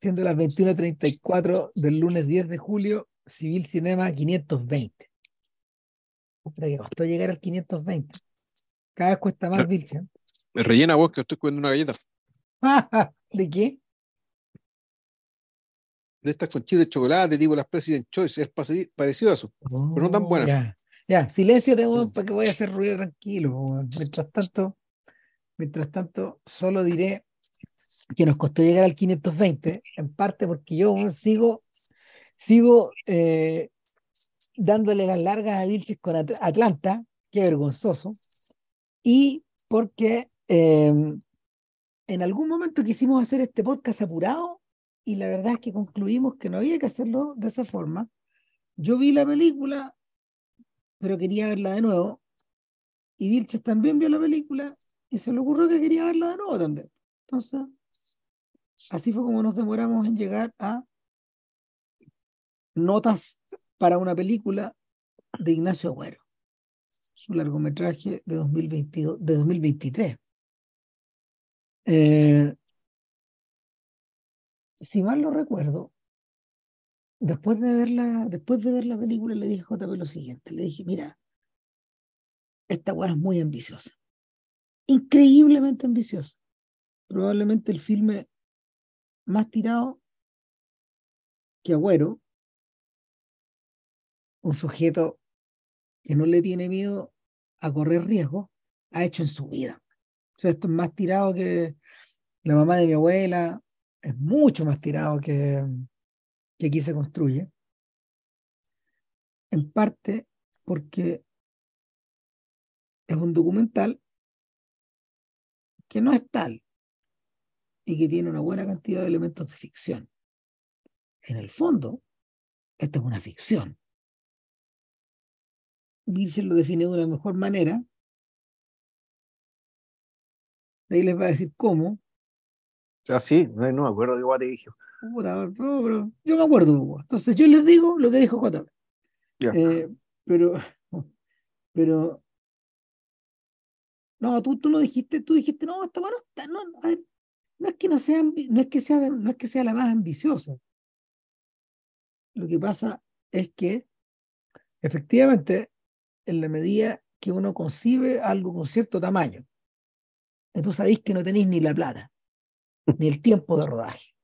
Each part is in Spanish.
siendo las 21.34 del lunes 10 de julio, Civil Cinema 520. Puta que costó llegar al 520. Cada vez cuesta más, Vilchen. Me rellena vos que estoy comiendo una galleta. ¿De qué? De estas conchitas de chocolate, tipo las President Choice, es parecido a eso, pero no tan Oh, buena. Ya, ya, silencio tengo Sí. para que voy a hacer ruido tranquilo. Mientras tanto, mientras tanto, solo diré que nos costó llegar al 520, en parte porque yo sigo, sigo eh, dándole las largas a Vilches con At- Atlanta, qué vergonzoso, y porque eh, en algún momento quisimos hacer este podcast apurado y la verdad es que concluimos que no había que hacerlo de esa forma. Yo vi la película, pero quería verla de nuevo, y Vilches también vio la película y se le ocurrió que quería verla de nuevo también. Entonces, así fue como nos demoramos en llegar a notas para una película de Ignacio Agüero, su largometraje de 2022, de 2023. Eh, si mal no recuerdo, después de verla, después de ver la película, le dije a JP lo siguiente, le dije, mira, esta weá es muy ambiciosa, increíblemente ambiciosa. Probablemente el filme más tirado que Agüero, un sujeto que no le tiene miedo a correr riesgos, ha hecho en su vida. O sea, esto es más tirado que la mamá de mi abuela, es mucho más tirado que, que aquí se construye. En parte porque es un documental que no es tal y que tiene una buena cantidad de elementos de ficción. En el fondo, esta es una ficción. Virgil lo define de una mejor manera. De ahí les va a decir cómo. Ah, sí, no, no me acuerdo de igual te dije. Puta, pero- pero yo me acuerdo, Hugo. Entonces yo les digo lo que dijo JP. Ya. Eh, pero, pero, no, tú, tú lo dijiste, tú dijiste, no, esta bueno está, no, a ver, no es que no sea, no es que sea, no es que sea la más ambiciosa. Lo que pasa es que, efectivamente, en la medida que uno concibe algo con cierto tamaño, entonces sabéis que no tenéis ni la plata, ni el tiempo de rodaje,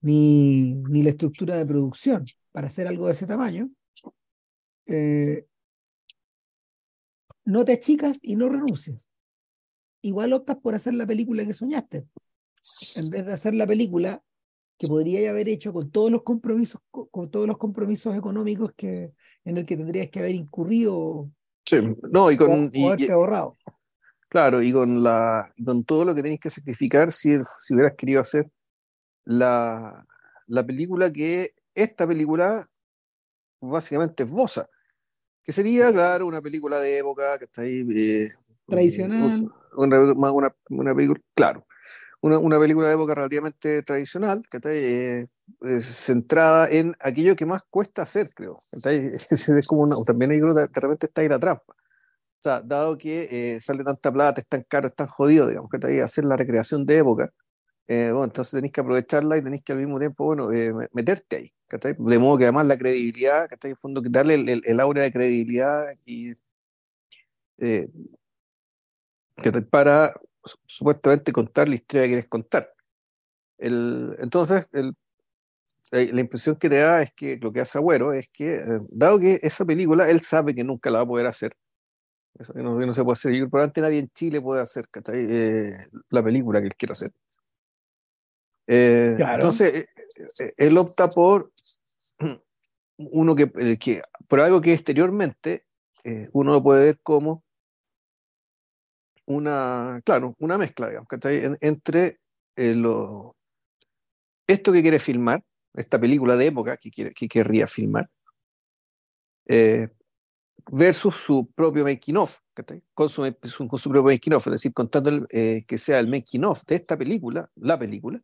ni, ni la estructura de producción para hacer algo de ese tamaño, eh, no te achicas y no renuncias. Igual optas por hacer la película que soñaste, en vez de hacer la película que podría haber hecho con todos los compromisos, co- con todos los compromisos económicos que, en el que tendrías que haber incurrido Sí, no, y con, o y- y- haberte ahorrado. claro, y con la, con todo lo que tenéis que sacrificar si, si hubieras querido hacer la, la película que esta película básicamente esboza, que sería, claro, una película de época que está ahí. eh, Tradicional. Una, una, una película, claro, una, una película de época relativamente tradicional, que está eh, centrada en aquello que más cuesta hacer, creo. Es, es como una, también ahí creo que de repente está ahí la trampa. O sea, dado que eh, sale tanta plata, es tan caro, es tan jodido, digamos, que ahí hacer la recreación de época, eh, bueno, entonces tenéis que aprovecharla y tenéis que al mismo tiempo, bueno, eh, me- meterte ahí, ¿cachai? De modo que además la credibilidad, ¿cachai? En fondo, darle el, el, el aura de credibilidad y eh. Para su- supuestamente contar la historia que quieres contar. El, entonces, el, eh, la impresión que te da es que lo que hace Agüero es que, eh, dado que esa película, él sabe que nunca la va a poder hacer, eso que no, que no se puede hacer, y probablemente nadie en Chile puede hacer. Eh, la película que él quiere hacer. Eh, Claro. Entonces, eh, eh, él opta por uno que, que, por algo que exteriormente uno lo puede ver como una, claro, una mezcla, digamos, entre eh, lo, esto que quiere filmar, esta película de época que, quiere, que querría filmar, eh, versus su propio making of, ¿cachai? Con su, propio making of, es decir, contando el, eh, que sea el making of de esta película, la película,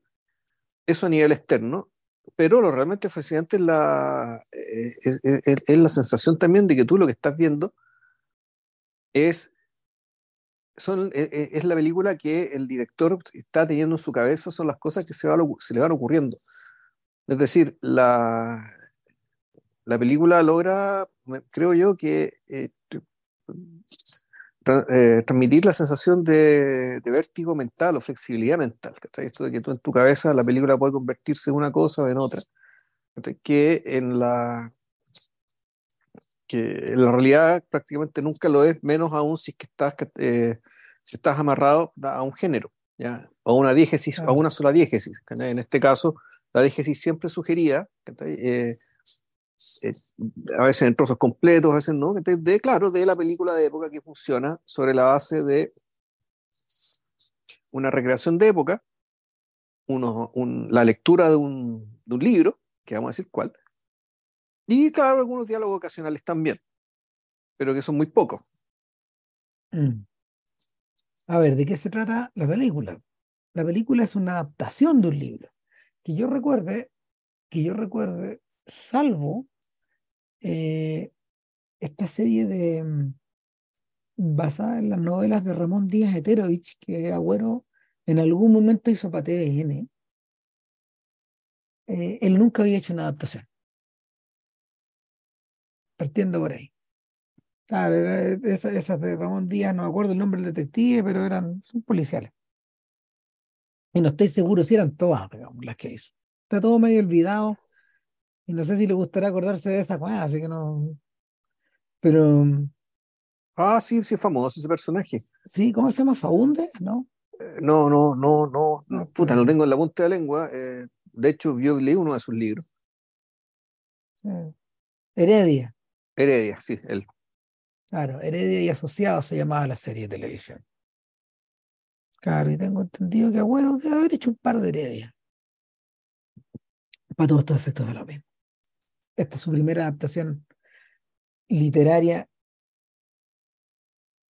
eso a nivel externo, pero lo realmente fascinante es la, eh, es la sensación también de que tú lo que estás viendo es son, e, e, es la película que el director está teniendo en su cabeza, son las cosas que se, se le van ocurriendo. Es decir, la, la película logra, creo yo, que eh, eh, transmitir la sensación de, vértigo mental o flexibilidad mental. Esto de que tú en tu cabeza la película puede convertirse en una cosa o en otra. Que en la que en la realidad prácticamente nunca lo es, menos aún si es que estás, eh, si estás amarrado a un género, ¿ya? o a una diégesis, a una sola diégesis. En este caso, la diégesis siempre sugería, eh, eh, a veces en trozos completos, a veces no, de, claro, de la película de época que funciona sobre la base de una recreación de época, uno, la lectura de un, de un libro, que vamos a decir cuál, y claro, algunos diálogos ocasionales también, pero que son muy pocos. Mm. A ver, ¿de qué se trata la película? La película es una adaptación de un libro. Que yo recuerde, que yo recuerde, salvo eh, esta serie de mm, basada en las novelas de Ramón Díaz Eterovich, que Agüero en algún momento hizo para TVN, eh, él nunca había hecho una adaptación partiendo por ahí. Claro, esas, de Ramón Díaz, no me acuerdo el nombre del detective, pero eran son policiales. Y no estoy seguro si eran todas las que hizo. Está todo medio olvidado. Y no sé si le gustará acordarse de esa cosa, así que no. Pero. Ah, sí, sí, es famoso ese personaje. Sí, ¿cómo se llama? ¿Faunde? ¿No? Eh, no, no, no, no, no. Puta, lo tengo en la punta de la lengua. Eh, de hecho, yo leí uno de sus libros. Heredia. Heredia, sí, él. Claro, Heredia y Asociados se llamaba la serie de televisión. Claro, y tengo entendido que Agüero debe haber hecho un par de Heredia. Para todos estos efectos de lo mismo. Esta es su primera adaptación literaria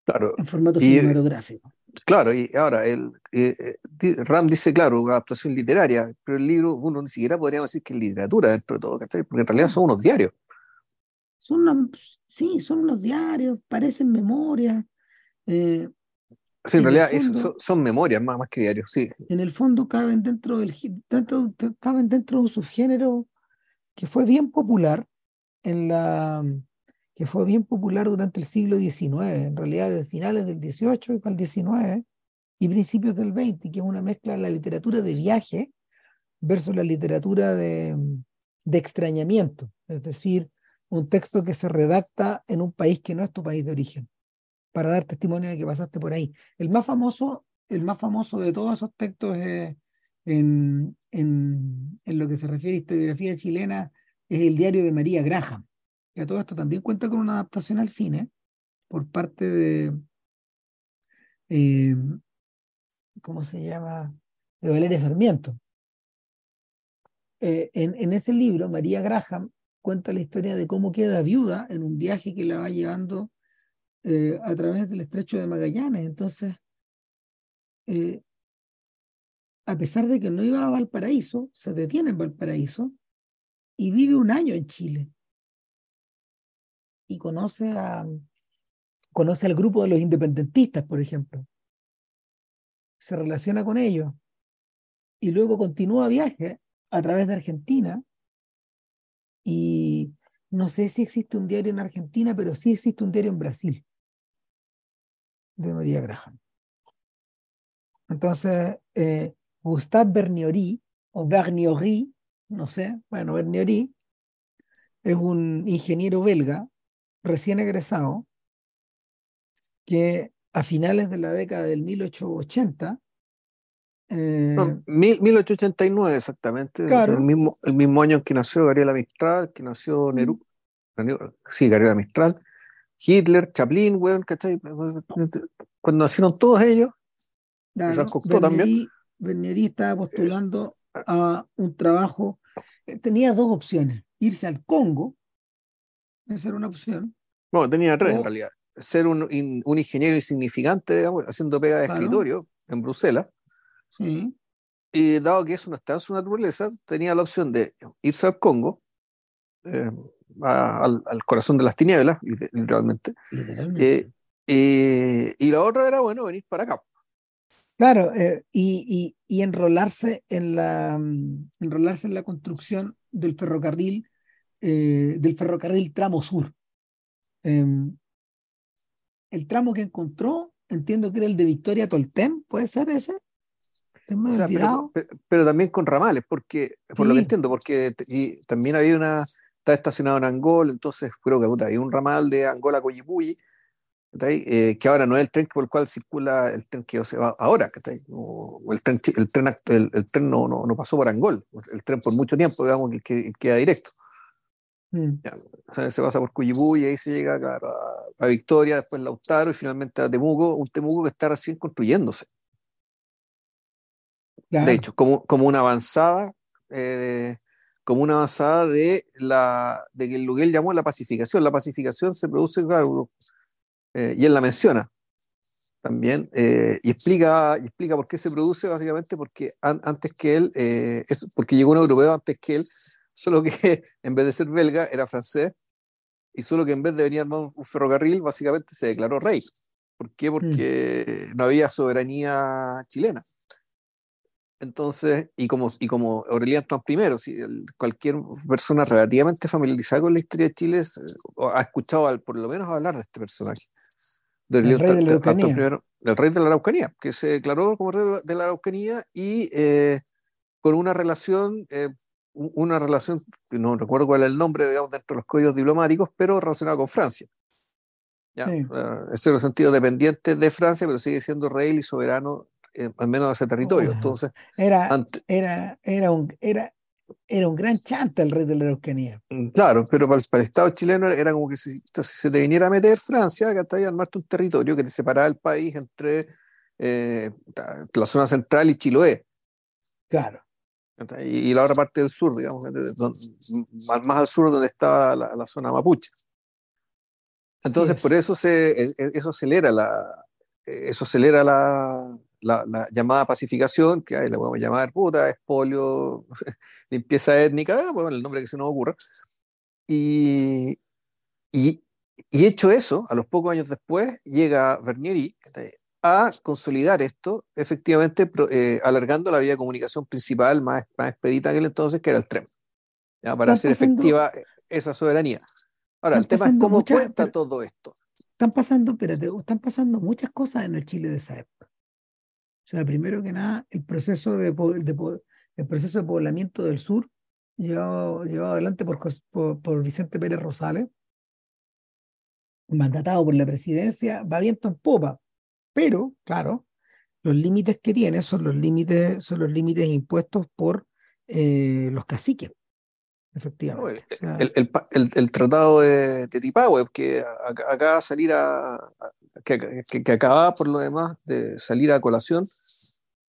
claro, en formato cinematográfico. Claro, y ahora el, eh, eh, Ram dice, claro, adaptación literaria, pero el libro, uno ni siquiera podríamos decir que es literatura dentro de todo, porque en realidad son unos diarios. Son sí, son unos diarios, parecen memorias. Eh, sí, en, realidad son, memorias más, más que diarios, sí. En el fondo caben dentro del dentro, caben dentro de un subgénero que fue bien popular en la que fue bien popular durante el siglo XIX, en realidad desde finales del XVIII el XIX y principios del XX, que es una mezcla de la literatura de viaje versus la literatura de, de extrañamiento, es decir, un texto que se redacta en un país que no es tu país de origen, para dar testimonio de que pasaste por ahí. El más famoso, el más famoso de todos esos textos en, en, lo que se refiere a historiografía chilena es el diario de María Graham, que a todo esto también cuenta con una adaptación al cine por parte de, eh, ¿cómo se llama? De Valeria Sarmiento. Eh, en, en, ese libro, María Graham cuenta la historia de cómo queda viuda en un viaje que la va llevando eh, a través del estrecho de Magallanes. Entonces, eh, a pesar de que no iba a Valparaíso, se detiene en Valparaíso y vive un año en Chile. Y conoce a conoce al grupo de los independentistas, por ejemplo. Se relaciona con ellos. Y luego continúa viaje a través de Argentina y no sé si existe un diario en Argentina, pero sí existe un diario en Brasil de María Graham. Entonces, eh, Gustave Berniori, o Berniori, no sé, bueno, Berniori, es un ingeniero belga recién egresado que a finales de la década del 1880 1889 eh, exactamente, el, mismo, el mismo año en que nació Gabriela Mistral, que nació Nerú, sí, Gabriela Mistral, Hitler, Chaplin, ¿cachai? Cuando nacieron todos ellos, claro, también. Bernieri estaba postulando a un trabajo, eh, tenía dos opciones, irse al Congo, esa era una opción. Bueno, tenía tres en realidad, ser un, un ingeniero insignificante, haciendo pega de escritorio en Bruselas, y dado que eso no está en su naturaleza, tenía la opción de irse al Congo, eh, al, corazón de las tinieblas, literalmente, eh, Eh, y la otra era, bueno, venir para acá. Claro, eh, y, y, enrolarse en la mm, enrolarse en la construcción del ferrocarril, eh, del ferrocarril tramo sur. Em, el tramo que encontró, entiendo que era el de Victoria Tolten, ¿puede ser ese? Pero, también con ramales, porque, por lo que entiendo, porque y también había una, está estacionado en Angola, entonces creo que puta, hay un ramal de Angola a Coyipuyi, eh, que ahora no es el tren por el cual circula el tren que se va ahora, o, el tren, el tren, el, tren no, no, pasó por Angol, el tren por mucho tiempo, digamos, que, queda directo. Mm. se pasa por Cuyibú y ahí se llega a, Victoria, después Lautaro y finalmente a Temuco, un Temuco que está recién construyéndose. De hecho, como, como una avanzada, eh, como una avanzada de la de que lo que él llamó la pacificación. La pacificación se produce, claro, eh, y él la menciona también, eh, y, explica, y explica por qué se produce, básicamente porque antes que él, eh, porque llegó un europeo antes que él, solo que en vez de ser belga era francés, y solo que en vez de venir armar un ferrocarril, básicamente se declaró rey. ¿Por qué? Porque mm. no había soberanía chilena. Entonces, y como, y como Aureliano I, si cualquier persona relativamente familiarizada con la historia de Chile ha escuchado por lo menos hablar de este personaje el rey de la Araucanía. el rey de la Araucanía, que se declaró como rey de la Araucanía y eh, con una relación, eh, una relación, no recuerdo cuál es el nombre, digamos, dentro de los códigos diplomáticos, pero relacionada con Francia. ¿ya? Sí. ese el sentido dependiente de Francia, pero sigue siendo rey y soberano, eh, al menos ese territorio. Entonces, era, era, era, un, era, era un gran chanta el rey de la Araucanía. Mm, claro, pero para el, Estado chileno era como que si, se te viniera a meter Francia, que hasta ahí armarte un territorio que te separaba el país entre eh, la zona central y Chiloé. Claro. Y, la otra parte del sur, digamos, más, más, al sur donde estaba la, zona mapuche. Entonces, por eso se, e, e, eso acelera la, eso acelera la, la, llamada pacificación, que ahí la podemos llamar puta, espolio, limpieza étnica, bueno, el nombre que se nos ocurra. Y, y, y, hecho eso, a los pocos años después, llega Bernieri a consolidar esto, efectivamente eh, alargando la vía de comunicación principal más, más expedita que el entonces, que era el tren, ¿ya? para hacer efectiva esa soberanía. Ahora, el tema es cómo cuenta todo esto. Están pasando, espérate, están pasando muchas cosas en el Chile de esa época. O sea, primero que nada, el proceso de, el proceso de poblamiento del sur, llevado, llevado adelante por, por, Vicente Pérez Rosales, mandatado por la presidencia, va viento en popa. Pero, claro, los límites que tiene son los límites, son los límites impuestos por eh, los caciques. Efectivamente. el, tratado de, de Tipahue, que acaba de salir a, que, que, acababa por lo demás de salir a colación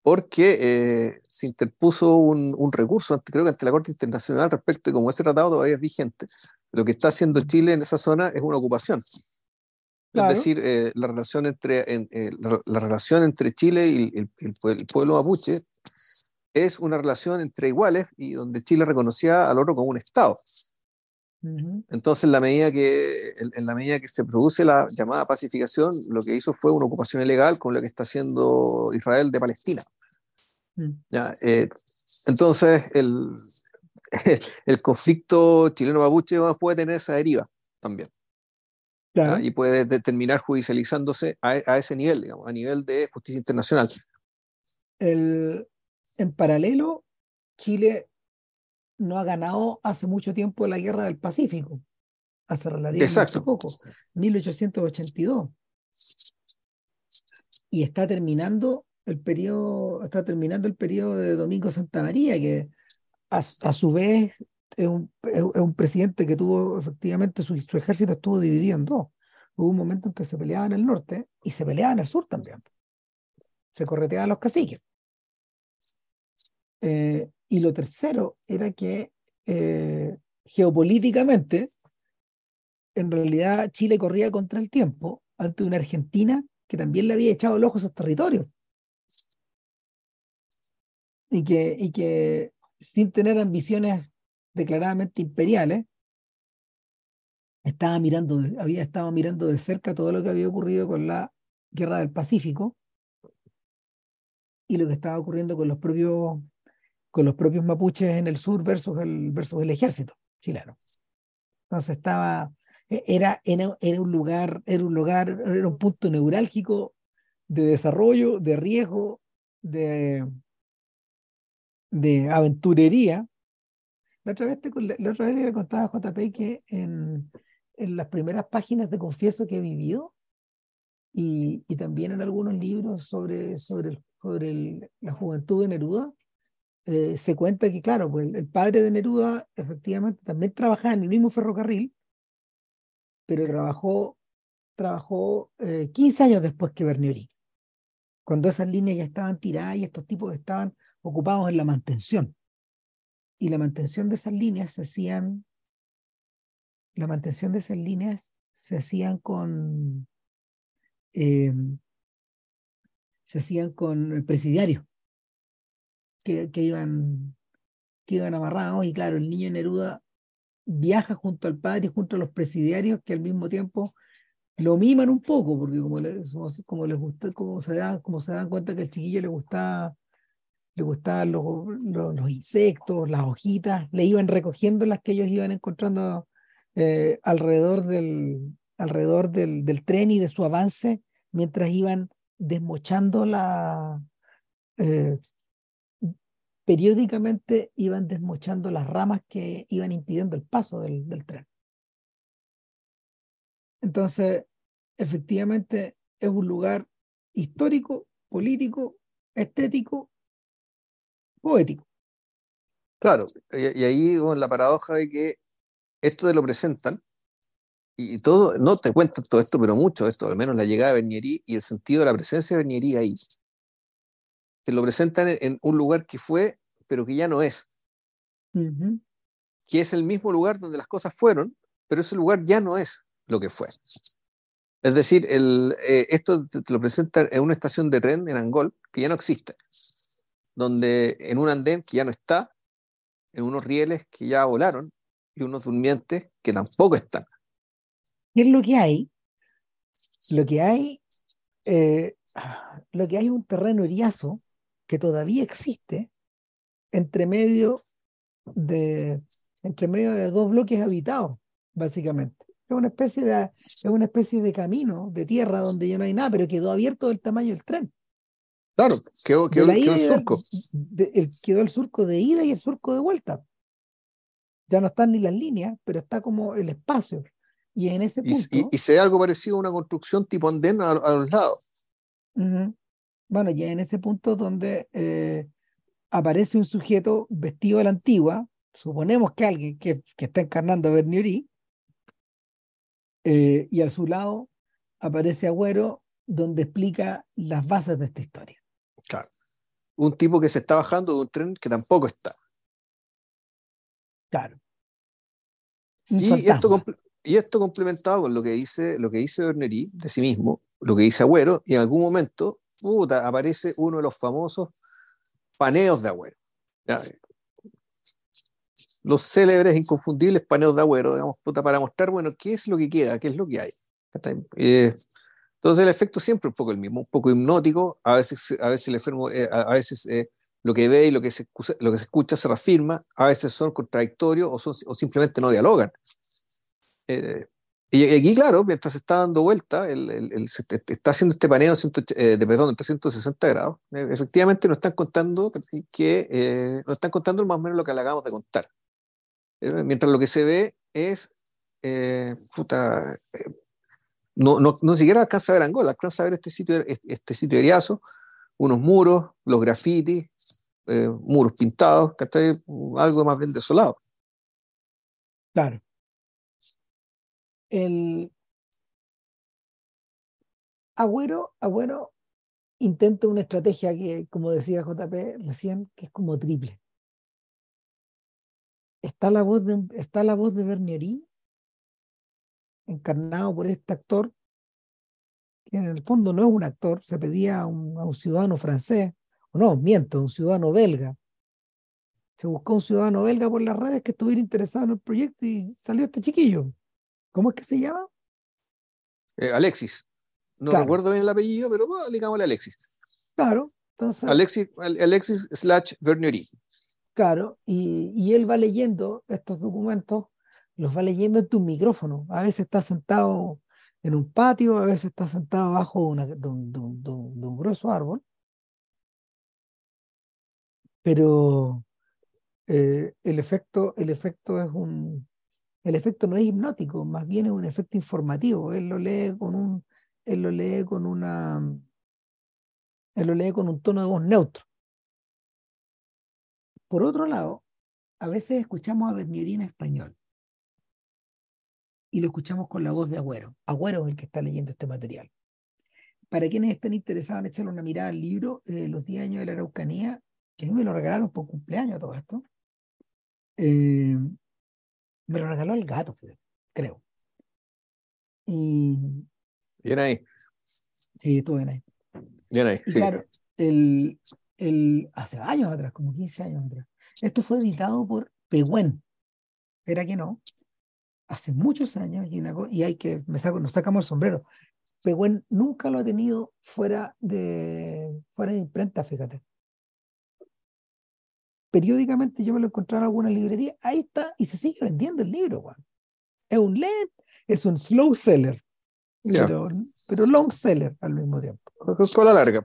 porque eh, se interpuso un, un, recurso, creo que ante la Corte Internacional, respecto de cómo ese tratado todavía es vigente. Lo que está haciendo Chile en esa zona es una ocupación. Es decir, eh, la, relación entre, eh, la, relación entre Chile y el, el, pueblo mapuche es una relación entre iguales y donde Chile reconocía al otro como un Estado. Entonces, en la, medida que, en, la medida que se produce la llamada pacificación, lo que hizo fue una ocupación ilegal con lo que está haciendo Israel de Palestina. Mm. Eh, entonces, el, el, conflicto chileno-mapuche puede tener esa deriva también. Y puede terminar judicializándose a, a, ese nivel, digamos, a nivel de justicia internacional. El, en paralelo, Chile no ha ganado hace mucho tiempo la guerra del Pacífico, hace relativamente poco, 1882. Y está terminando el periodo, está terminando el periodo de Domingo Santa María, que a, su vez es un, es un, presidente que tuvo efectivamente su, su, ejército estuvo dividido en dos. Hubo un momento en que se peleaba en el norte y se peleaba en el sur también. Se correteaban los caciques. Eh, y lo tercero era que eh, geopolíticamente, en realidad Chile corría contra el tiempo ante una Argentina que también le había echado el ojo a esos territorios. Y que, y que sin tener ambiciones declaradamente imperiales, estaba mirando, había estado mirando de cerca todo lo que había ocurrido con la guerra del Pacífico y lo que estaba ocurriendo con los propios, con los propios mapuches en el sur versus el, versus el ejército chileno. Entonces estaba, e, era, era, era un lugar, era un lugar, era un punto neurálgico de desarrollo, de riesgo, de, de aventurería. La otra vez, te, la otra vez le contaba a JP que en, en las primeras páginas de Confieso que he vivido y, y también en algunos libros sobre, sobre, sobre la juventud de Neruda, eh, se cuenta que, claro, pues el, padre de Neruda efectivamente también trabajaba en el mismo ferrocarril, pero trabajó, trabajó 15 eh, años después que Bernieri, cuando esas líneas ya estaban tiradas y estos tipos estaban ocupados en la mantención. Y la mantención de esas líneas se hacían la mantención de esas líneas se hacían con eh, se hacían con presidiarios que, iban que iban amarrados. Y claro el niño Neruda viaja junto al padre y junto a los presidiarios que al mismo tiempo lo miman un poco porque como, como les gusta como se dan como se dan cuenta que al chiquillo le gustaba le gustaban los, los, los, insectos, las hojitas, le iban recogiendo las que ellos iban encontrando eh, alrededor, del, alrededor del, del, tren y de su avance mientras iban desmochando la... Eh, periódicamente iban desmochando las ramas que iban impidiendo el paso del, tren. Entonces, efectivamente, es un lugar histórico, político, estético, poético. Claro, y, ahí con la paradoja de que esto te lo presentan y todo, no te cuentan todo esto, pero mucho esto, al menos la llegada de Bernieri y el sentido de la presencia de Bernieri ahí. Te lo presentan en, un lugar que fue, pero que ya no es. Que es el mismo lugar donde las cosas fueron, pero ese lugar ya no es lo que fue. Es decir, el, eh, esto te, lo presentan en una estación de tren en Angol que ya no existe, donde en un andén que ya no está, en unos rieles que ya volaron, y unos durmientes que tampoco están. ¿Qué es lo que hay? Lo que hay, eh, lo que hay es un terreno eriazo que todavía existe entre medio de, entre medio de dos bloques habitados, básicamente. Es una especie de, es una especie de camino de tierra donde ya no hay nada, pero quedó abierto del tamaño del tren. Claro, quedó, quedó el surco. quedó el surco de ida y el surco de vuelta ya no están ni las líneas, pero está como el espacio. Y en ese punto. Y, se ve algo parecido a una construcción tipo andén a, los lados. Bueno, ya en ese punto donde eh, aparece un sujeto vestido de la antigua, suponemos que alguien que, que está encarnando a Bernieri, eh, y a su lado aparece Agüero, donde explica las bases de esta historia. Claro. Un tipo que se está bajando de un tren que tampoco está. Claro. Y esto, y esto, complementado con lo que dice, lo que dice Berneri de sí mismo, lo que dice Agüero, y en algún momento puta, aparece uno de los famosos paneos de Agüero. Los célebres, inconfundibles paneos de Agüero, digamos, puta, para mostrar, bueno, qué es lo que queda, qué es lo que hay. Eh, entonces el efecto siempre es un poco el mismo, un poco hipnótico, a veces, a veces el enfermo, eh, a, veces eh, lo que ve y lo que se, lo que se escucha se reafirma, a veces son contradictorios o, son, o simplemente no dialogan. Eh, y aquí, claro, mientras se está dando vuelta, el, el, se está haciendo este paneo eh, de, perdón, 360 grados, eh, efectivamente nos están contando que nos están contando más o menos lo que le acabamos de contar. mientras lo que se ve es puta, no, no, no siquiera alcanza a ver Angola, alcanza a ver este sitio, este, sitio de Eriazo, unos muros, los grafitis, eh, muros pintados, Algo más bien desolado. Claro. El Agüero, Agüero intenta una estrategia que, como decía JP recién, que es como triple. Está la voz de, está la voz de Bernieri, encarnado por este actor que en el fondo no es un actor, se pedía a un, ciudadano francés, o no, miento, un ciudadano belga. Se buscó un ciudadano belga por las redes que estuviera interesado en el proyecto y salió este chiquillo. ¿Cómo es que se llama? Eh, Alexis. No Claro. recuerdo bien el apellido, pero bueno, digámosle Alexis. Claro, entonces, Alexis, Al- Alexis slash Vernieri. claro, y, y él va leyendo estos documentos, los va leyendo en tu micrófono. A veces está sentado en un patio, a veces está sentado abajo de, una- de un, de un- de un- de un grueso árbol, pero eh, el efecto, el efecto es un, el efecto no es hipnótico, más bien es un efecto informativo. Él lo lee con un, él lo lee con una, él lo lee con un tono de voz neutro. Por otro lado, a veces escuchamos a Bernieri en español y lo escuchamos con la voz de Agüero. Agüero es el que está leyendo este material. Para quienes estén interesados en echarle una mirada al libro, eh, Los 10 años de la Araucanía, que a mí me lo regalaron por cumpleaños todo esto, eh, me lo regaló el gato, creo. Y Bien ahí, sí, estuvo bien ahí. bien ahí. Y sí. claro, el, el, hace años atrás, como 15 años atrás, esto fue editado por Pehuen. Era que no, hace muchos años, y, una, y hay que, me saco, nos sacamos el sombrero. Pehuen nunca lo ha tenido fuera de, fuera de imprenta, fíjate. Periódicamente yo me lo encontraba en alguna librería, ahí está, y se sigue vendiendo el libro. Es un lent, es un slow seller, pero, pero long seller al mismo tiempo. Cola larga.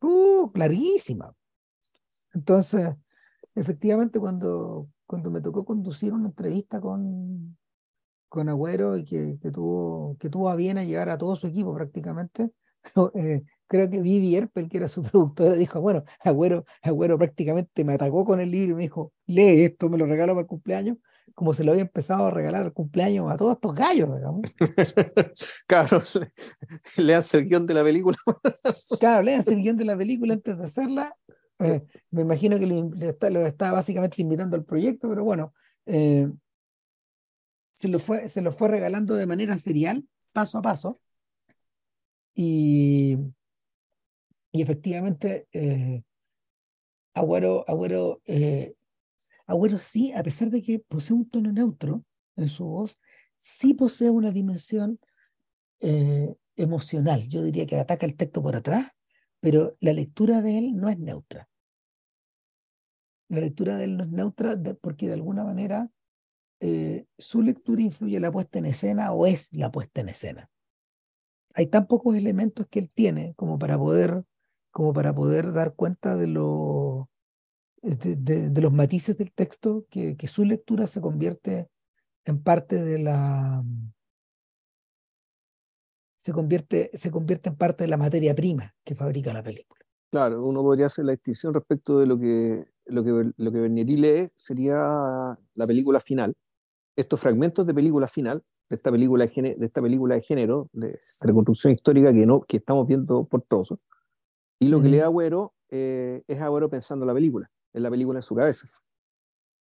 Uh, clarísima. Entonces, efectivamente, cuando, cuando me tocó conducir una entrevista con, con Agüero y que, que tuvo, que tuvo a bien a llevar a todo su equipo prácticamente, eh, creo que Vivi Erpel, que era su productora, dijo, bueno, Agüero, Agüero prácticamente me atacó con el libro y me dijo, lee esto, me lo regalo para el cumpleaños, como se lo había empezado a regalar al cumpleaños a todos estos gallos, digamos. claro, leanse el guion de la película. Claro, léanse el guion de la película antes de hacerla. Eh, me imagino que lo, lo está, lo está básicamente invitando al proyecto, pero bueno, eh, se, lo fue, se lo fue regalando de manera serial, paso a paso. Y, y efectivamente, eh, Agüero, eh, Agüero sí, a pesar de que posee un tono neutro en su voz, sí posee una dimensión eh, emocional. Yo diría que ataca el texto por atrás, pero la lectura de él no es neutra. La lectura de él no es neutra porque de alguna manera eh, su lectura influye en la puesta en escena o es la puesta en escena. Hay tan pocos elementos que él tiene como para poder, como para poder dar cuenta de, lo, de, de- de los matices del texto que, que su lectura se convierte en parte de la se convierte, se convierte en parte de la materia prima que fabrica la película. Claro, uno podría hacer la distinción respecto de lo que, lo que, lo que Bernieri lee sería la película final. Estos fragmentos de película final, de esta película de, género, de, esta película de, género de reconstrucción histórica que, no, que estamos viendo por trozos. Y lo que Ujú. lee Agüero eh, es Agüero pensando en la película, en la película en su cabeza.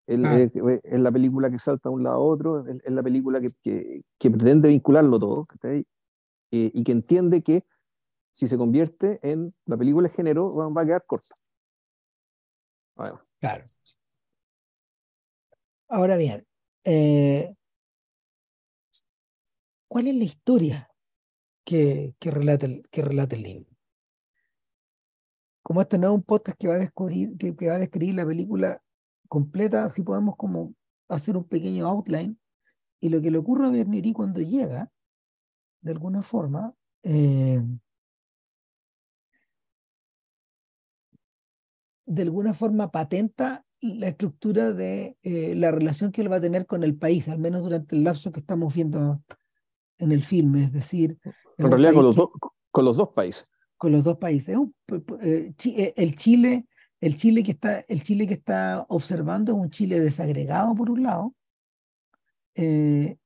Ah. eh, es la película que salta de un lado a otro, es, es la película que, que, que pretende vincularlo todo. Eh, y que entiende que si se convierte en la película de género, va a quedar corta. Bueno, Claro. Ahora bien, eh, ¿cuál es la historia que, que relata el, que relata el libro? Como este no es un podcast que va a descubrir, que, que va a describir la película completa, así podemos como hacer un pequeño outline. Y lo que le ocurre a Bernieri cuando llega, de alguna forma, eh, de alguna forma patenta la estructura de eh, la relación que él va a tener con el país, al menos durante el lapso que estamos viendo en el filme, es decir, en realidad con los, que- dos con los dos países. Con los dos países. Eh, eh, el Chile, el Chile que está, el Chile que está observando es un Chile desagregado por un lado. Eh,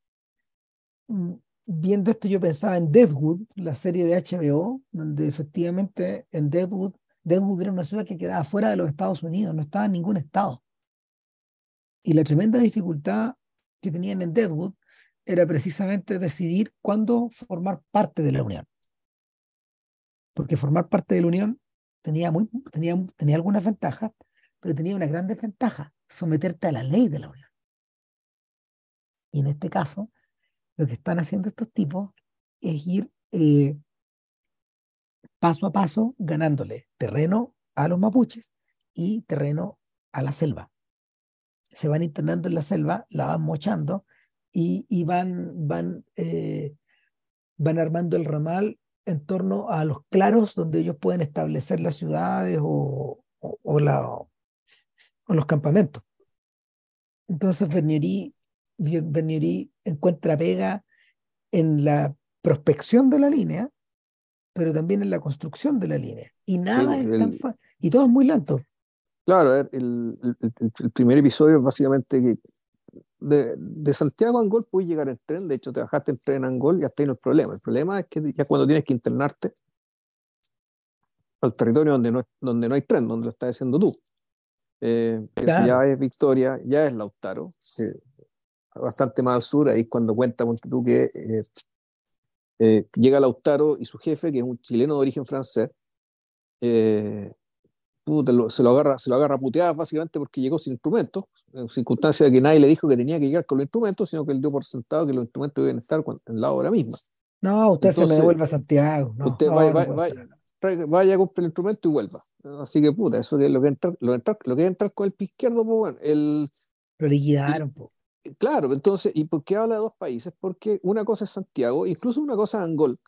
viendo esto yo pensaba en Deadwood, la serie de HBO, donde efectivamente en Deadwood, Deadwood era una ciudad que quedaba fuera de los Estados Unidos, no estaba en ningún estado. Y la tremenda dificultad que tenían en Deadwood era precisamente decidir cuándo formar parte de la Unión. Porque formar parte de la Unión tenía, tenía, tenía algunas ventajas, pero tenía una gran desventaja, someterte a la ley de la Unión. Y en este caso, lo que están haciendo estos tipos es ir eh, paso a paso ganándole terreno a los mapuches y terreno a la selva. Se van internando en la selva, la van mochando y, y van, van, eh, van armando el ramal en torno a los claros donde ellos pueden establecer las ciudades o, o, la, o los campamentos. Entonces Bernieri, encuentra pega en la prospección de la línea, pero también en la construcción de la línea. Y nada es tan fácil. Y todo es muy lento. Claro, el, el, primer episodio es básicamente que de, de, Santiago a Angol puedes llegar en tren, de hecho te bajaste en tren en Angol y hasta ahí no hay problema. El problema es que ya cuando tienes que internarte al territorio donde no, donde no hay tren, donde lo estás haciendo tú. Eh, ya es Victoria, ya es Lautaro, bastante más al sur, ahí cuando cuenta con tú que eh, eh, llega Lautaro y su jefe, que es un chileno de origen francés, eh, se, lo agarra, se lo agarra puteadas básicamente porque llegó sin instrumentos, en circunstancia de que nadie le dijo que tenía que llegar con los instrumentos, sino que él dio por sentado que los instrumentos deben estar en la obra misma. No, usted se me devuelve a Santiago. usted vaya, vaya, a comprar el instrumento y vuelva. Así que puta, eso es lo que entra, lo, lo que entra con el pie izquierdo, pues bueno, el, lo liquidaron, pues. Claro, entonces, ¿y por qué habla de dos países? Porque una cosa es Santiago, incluso una cosa es Angol,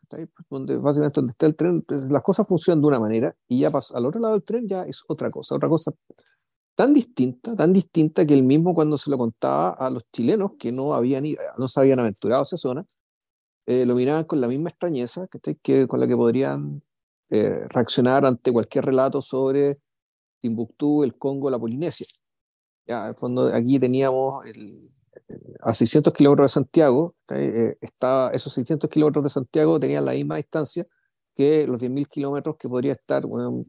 donde básicamente donde está el tren, las cosas funcionan de una manera y ya pasa, al otro lado del tren ya es otra cosa, otra cosa tan distinta, tan distinta que él mismo cuando se lo contaba a los chilenos que no, habían, no se habían aventurado a esa zona, eh, lo miraban con la misma extrañeza que, con la que podrían eh, reaccionar ante cualquier relato sobre Timbuktu, el Congo, la Polinesia. Ya, en fondo, aquí teníamos el, a 600 kilómetros de Santiago, eh, está, esos 600 kilómetros de Santiago tenían la misma distancia que los 10.000 kilómetros que podría estar bueno,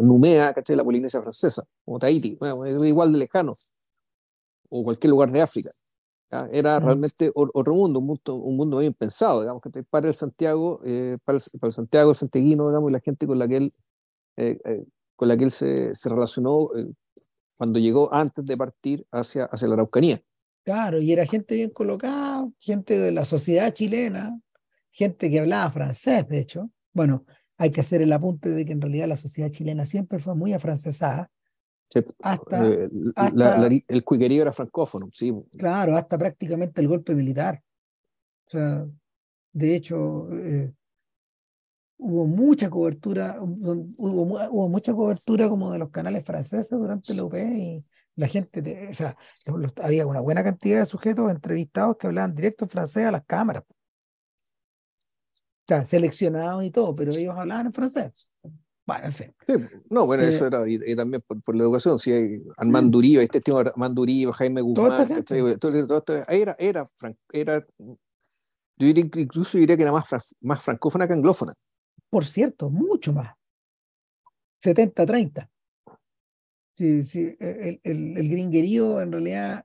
Numea, ¿cachai? la Polinesia francesa, o Tahiti, igual de lejano, o cualquier lugar de África. Era realmente otro mundo, un mundo, un mundo bien pensado, digamos, que para el Santiago, eh, para, el, para, el, Santiago, el santiaguino, digamos, y la gente con la que él, eh, con la que él se, se relacionó cuando llegó antes de partir hacia, hacia la Araucanía. Claro, y era gente bien colocada, gente de la sociedad chilena, gente que hablaba francés, de hecho. Bueno, hay que hacer el apunte de que en realidad la sociedad chilena siempre fue muy afrancesada. hasta, eh, el cuiquerío era francófono, sí. Claro, hasta prácticamente el golpe militar. O sea, de hecho, eh, hubo mucha cobertura, hubo, hubo, mucha cobertura como de los canales franceses durante el OP y la gente, o sea, había una buena cantidad de sujetos entrevistados que hablaban directo en francés a las cámaras. O sea, seleccionados y todo, pero ellos hablaban en francés. Bueno, en fin. no, bueno, eso eh, era y, también por, la educación. Si hay Armando Uribe, este tipo Armando Uribe, Jaime Guzmán, todo, todo, era, era, era, yo diría, incluso diría que era más, más francófona que anglófona por cierto, mucho más. 70-30. Sí, sí, el, el, el, gringuerío en realidad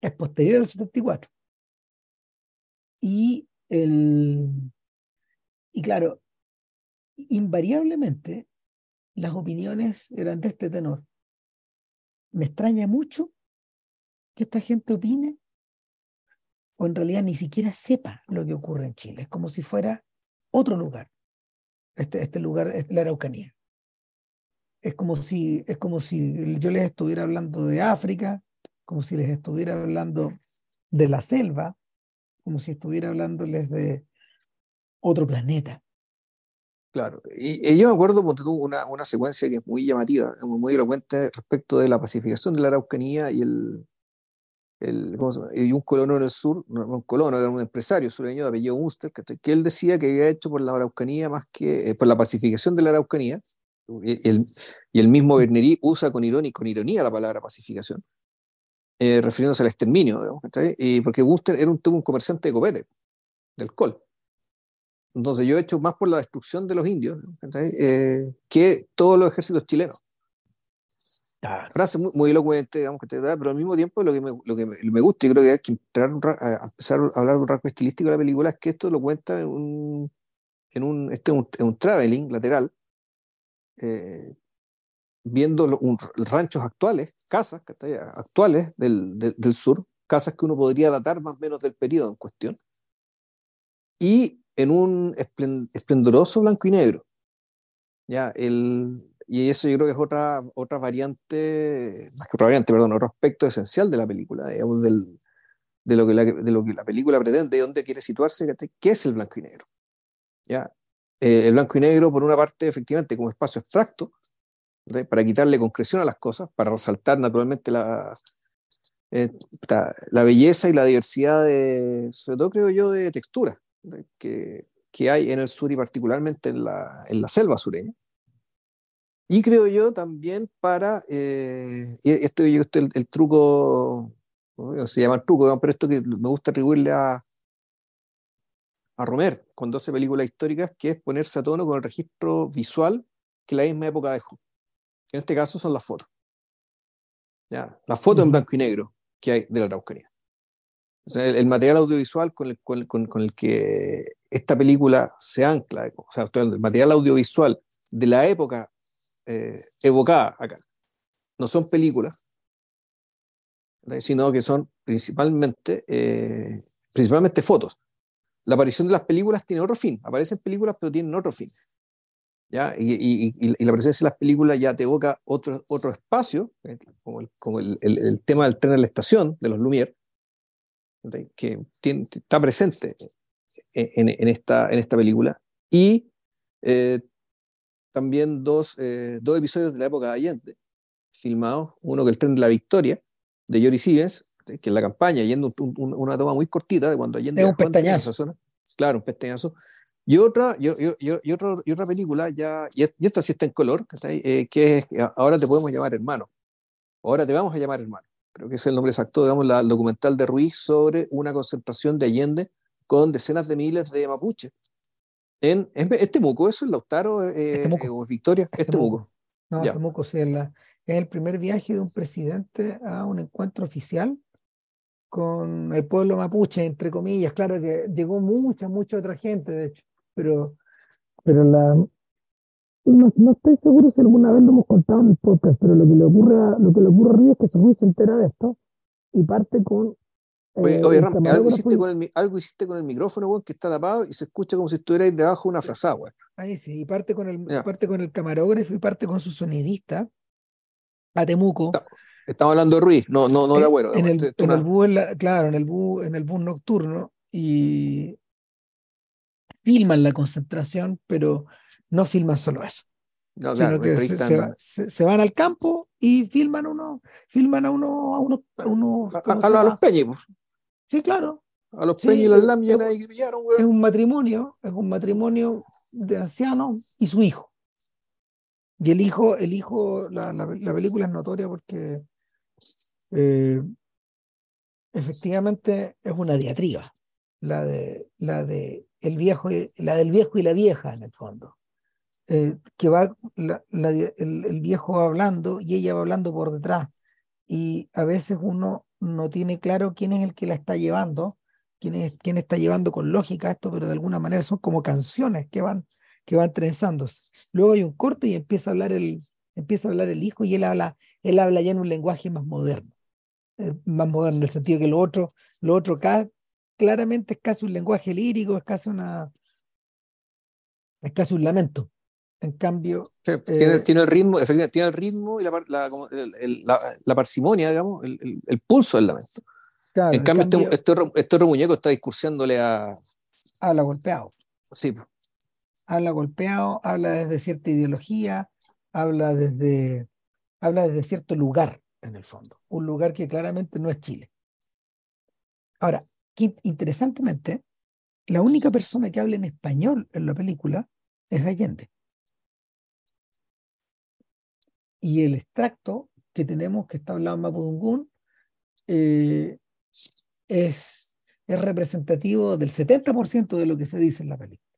es posterior al 74. Y, el, y claro, invariablemente las opiniones eran de este tenor. Me extraña mucho que esta gente opine o en realidad ni siquiera sepa lo que ocurre en Chile. Es como si fuera otro lugar este, este lugar, la Araucanía. Es como, si, es como si yo les estuviera hablando de África, como si les estuviera hablando de la selva, como si estuviera hablándoles de otro planeta. Claro, y, yo me acuerdo porque tuvo una, una secuencia que es muy llamativa, muy elocuente respecto de la pacificación de la Araucanía y el, el, y un colono en el sur, un colono, era un empresario sureño de apellido Munster, que, él decía que había hecho por la Araucanía más que, eh, por la pacificación de la Araucanía, y el, y el mismo Bernerí usa con ironía, con ironía la palabra pacificación, eh, refiriéndose al exterminio, digamos, y porque Munster era un, un comerciante de copete, del col. Entonces yo he hecho más por la destrucción de los indios eh, que todos los ejércitos chilenos. Frase muy, muy, elocuente, digamos, que te da, pero al mismo tiempo lo que me, lo que me, gusta y creo que hay que entrar a empezar a hablar un rasgo estilístico de la película es que esto lo cuenta en un, en un, este, un, un traveling lateral, eh, viendo los ranchos actuales, casas actuales del, del, sur, casas que uno podría datar más o menos del periodo en cuestión, y en un esplendoroso blanco y negro. ¿ya? El, y eso yo creo que es otra, otra variante, más que otra variante, perdón, otro aspecto esencial de la película, digamos, del, de, lo que la, de lo que la película pretende, de dónde quiere situarse, qué es el blanco y negro. ¿ya? Eh, el blanco y negro, por una parte, efectivamente, como espacio abstracto, para quitarle concreción a las cosas, para resaltar naturalmente la, la, belleza y la diversidad, de, sobre todo creo yo, de textura que, que, hay en el sur y particularmente en la, en la selva sureña. Y creo yo también para, eh, esto, esto el, el, truco, no se llama truco, pero esto que me gusta atribuirle a, a Romer cuando hace películas históricas, que es ponerse a tono con el registro visual que la misma época dejó. Que en este caso son las fotos. ¿Ya? Las fotos en blanco y negro que hay de la Araucanía. O sea, el, material audiovisual con el, con, con, el, que esta película se ancla, o sea, el material audiovisual de la época eh, evocada acá, no son películas, sino que son principalmente, eh, principalmente fotos la aparición de las películas tiene otro fin. Aparecen películas, pero tienen otro fin. ¿ya? Y, la presencia de las películas ya te evoca otro, otro espacio, eh, como, el, como el, tema del tren en la estación de los Lumière, que está presente en, esta, en esta película. Y eh, también dos, eh, dos episodios de la época de Allende, filmados, uno que el tren de la Victoria, de Jory Stevens, que es la campaña, yendo una toma muy cortita de cuando Allende... Es un pestañazo. Zona, claro, un pestañazo. Y otra, y, y, y, otro, y otra película, ya, y, esta sí está en color, eh, que es Ahora te podemos llamar hermano. Ahora te vamos a llamar hermano. Creo que es el nombre exacto, digamos, la, el documental de Ruiz sobre una concentración de Allende con decenas de miles de mapuches. En, en este Muco, ¿eso es Lautaro eh, este eh, o Victoria? Este, Muco. No, este Muco sí, es, la, es el primer viaje de un presidente a un encuentro oficial con el pueblo mapuche, entre comillas. Claro que llegó mucha, mucha otra gente, de hecho, pero, pero la, no, no, estoy seguro si alguna vez lo hemos contado en el podcast, pero lo que le ocurre a, lo que le ocurre a Ríos es que Ruiz se entera de esto y parte con. Eh, oye, Ram, algo, hiciste con el, algo hiciste con el micrófono, weón, que está tapado y se escucha como si estuvierais debajo de una frazada, weón. Ahí sí, y parte con el, parte con el camarógrafo y parte con su sonidista, a Temuco. Estamos hablando de Ruiz, no, no, no de Agüero. En el, en el bus, claro, en el bus, en el bus nocturno y filman la concentración, pero no filman solo eso. No, claro, que se, se, van al campo y filman uno, filman a uno, a uno, a uno a, a, los peñis. Pues. Sí, claro. A los peñis y las láminas ahí pillaron, Es un matrimonio, es un matrimonio de ancianos y su hijo. Y el hijo, el hijo, la, la, la película es notoria porque eh, efectivamente es una diatriba, la, de, la, de el viejo, la del viejo y la vieja en el fondo. Eh, que va la, el, el, viejo hablando y ella va hablando por detrás. Y a veces uno no tiene claro quién es el que la está llevando, quién, es, quién está llevando con lógica esto, pero de alguna manera son como canciones que van, que van trenzándose. Luego hay un corte y empieza a hablar el, empieza a hablar el hijo y él habla, él habla ya en un lenguaje más moderno. Eh, más moderno, en el sentido que lo otro, lo otro claramente es casi un lenguaje lírico, es casi una es casi un lamento. En cambio. tiene, eh, tiene, el ritmo, efectivamente, tiene el ritmo y la, la, el, la, la parsimonia, digamos, el, el, pulso del lamento. en, cambio, este, este, este, otro, muñeco está discursiándole a. Habla golpeado. Sí. Habla golpeado, habla desde cierta ideología, habla desde, habla desde cierto lugar en el fondo, un lugar que claramente no es Chile. Ahora, interesantemente, la única persona que habla en español en la película es Allende. Y el extracto que tenemos, que está hablando en eh, es, es representativo del 70% de lo que se dice en la película.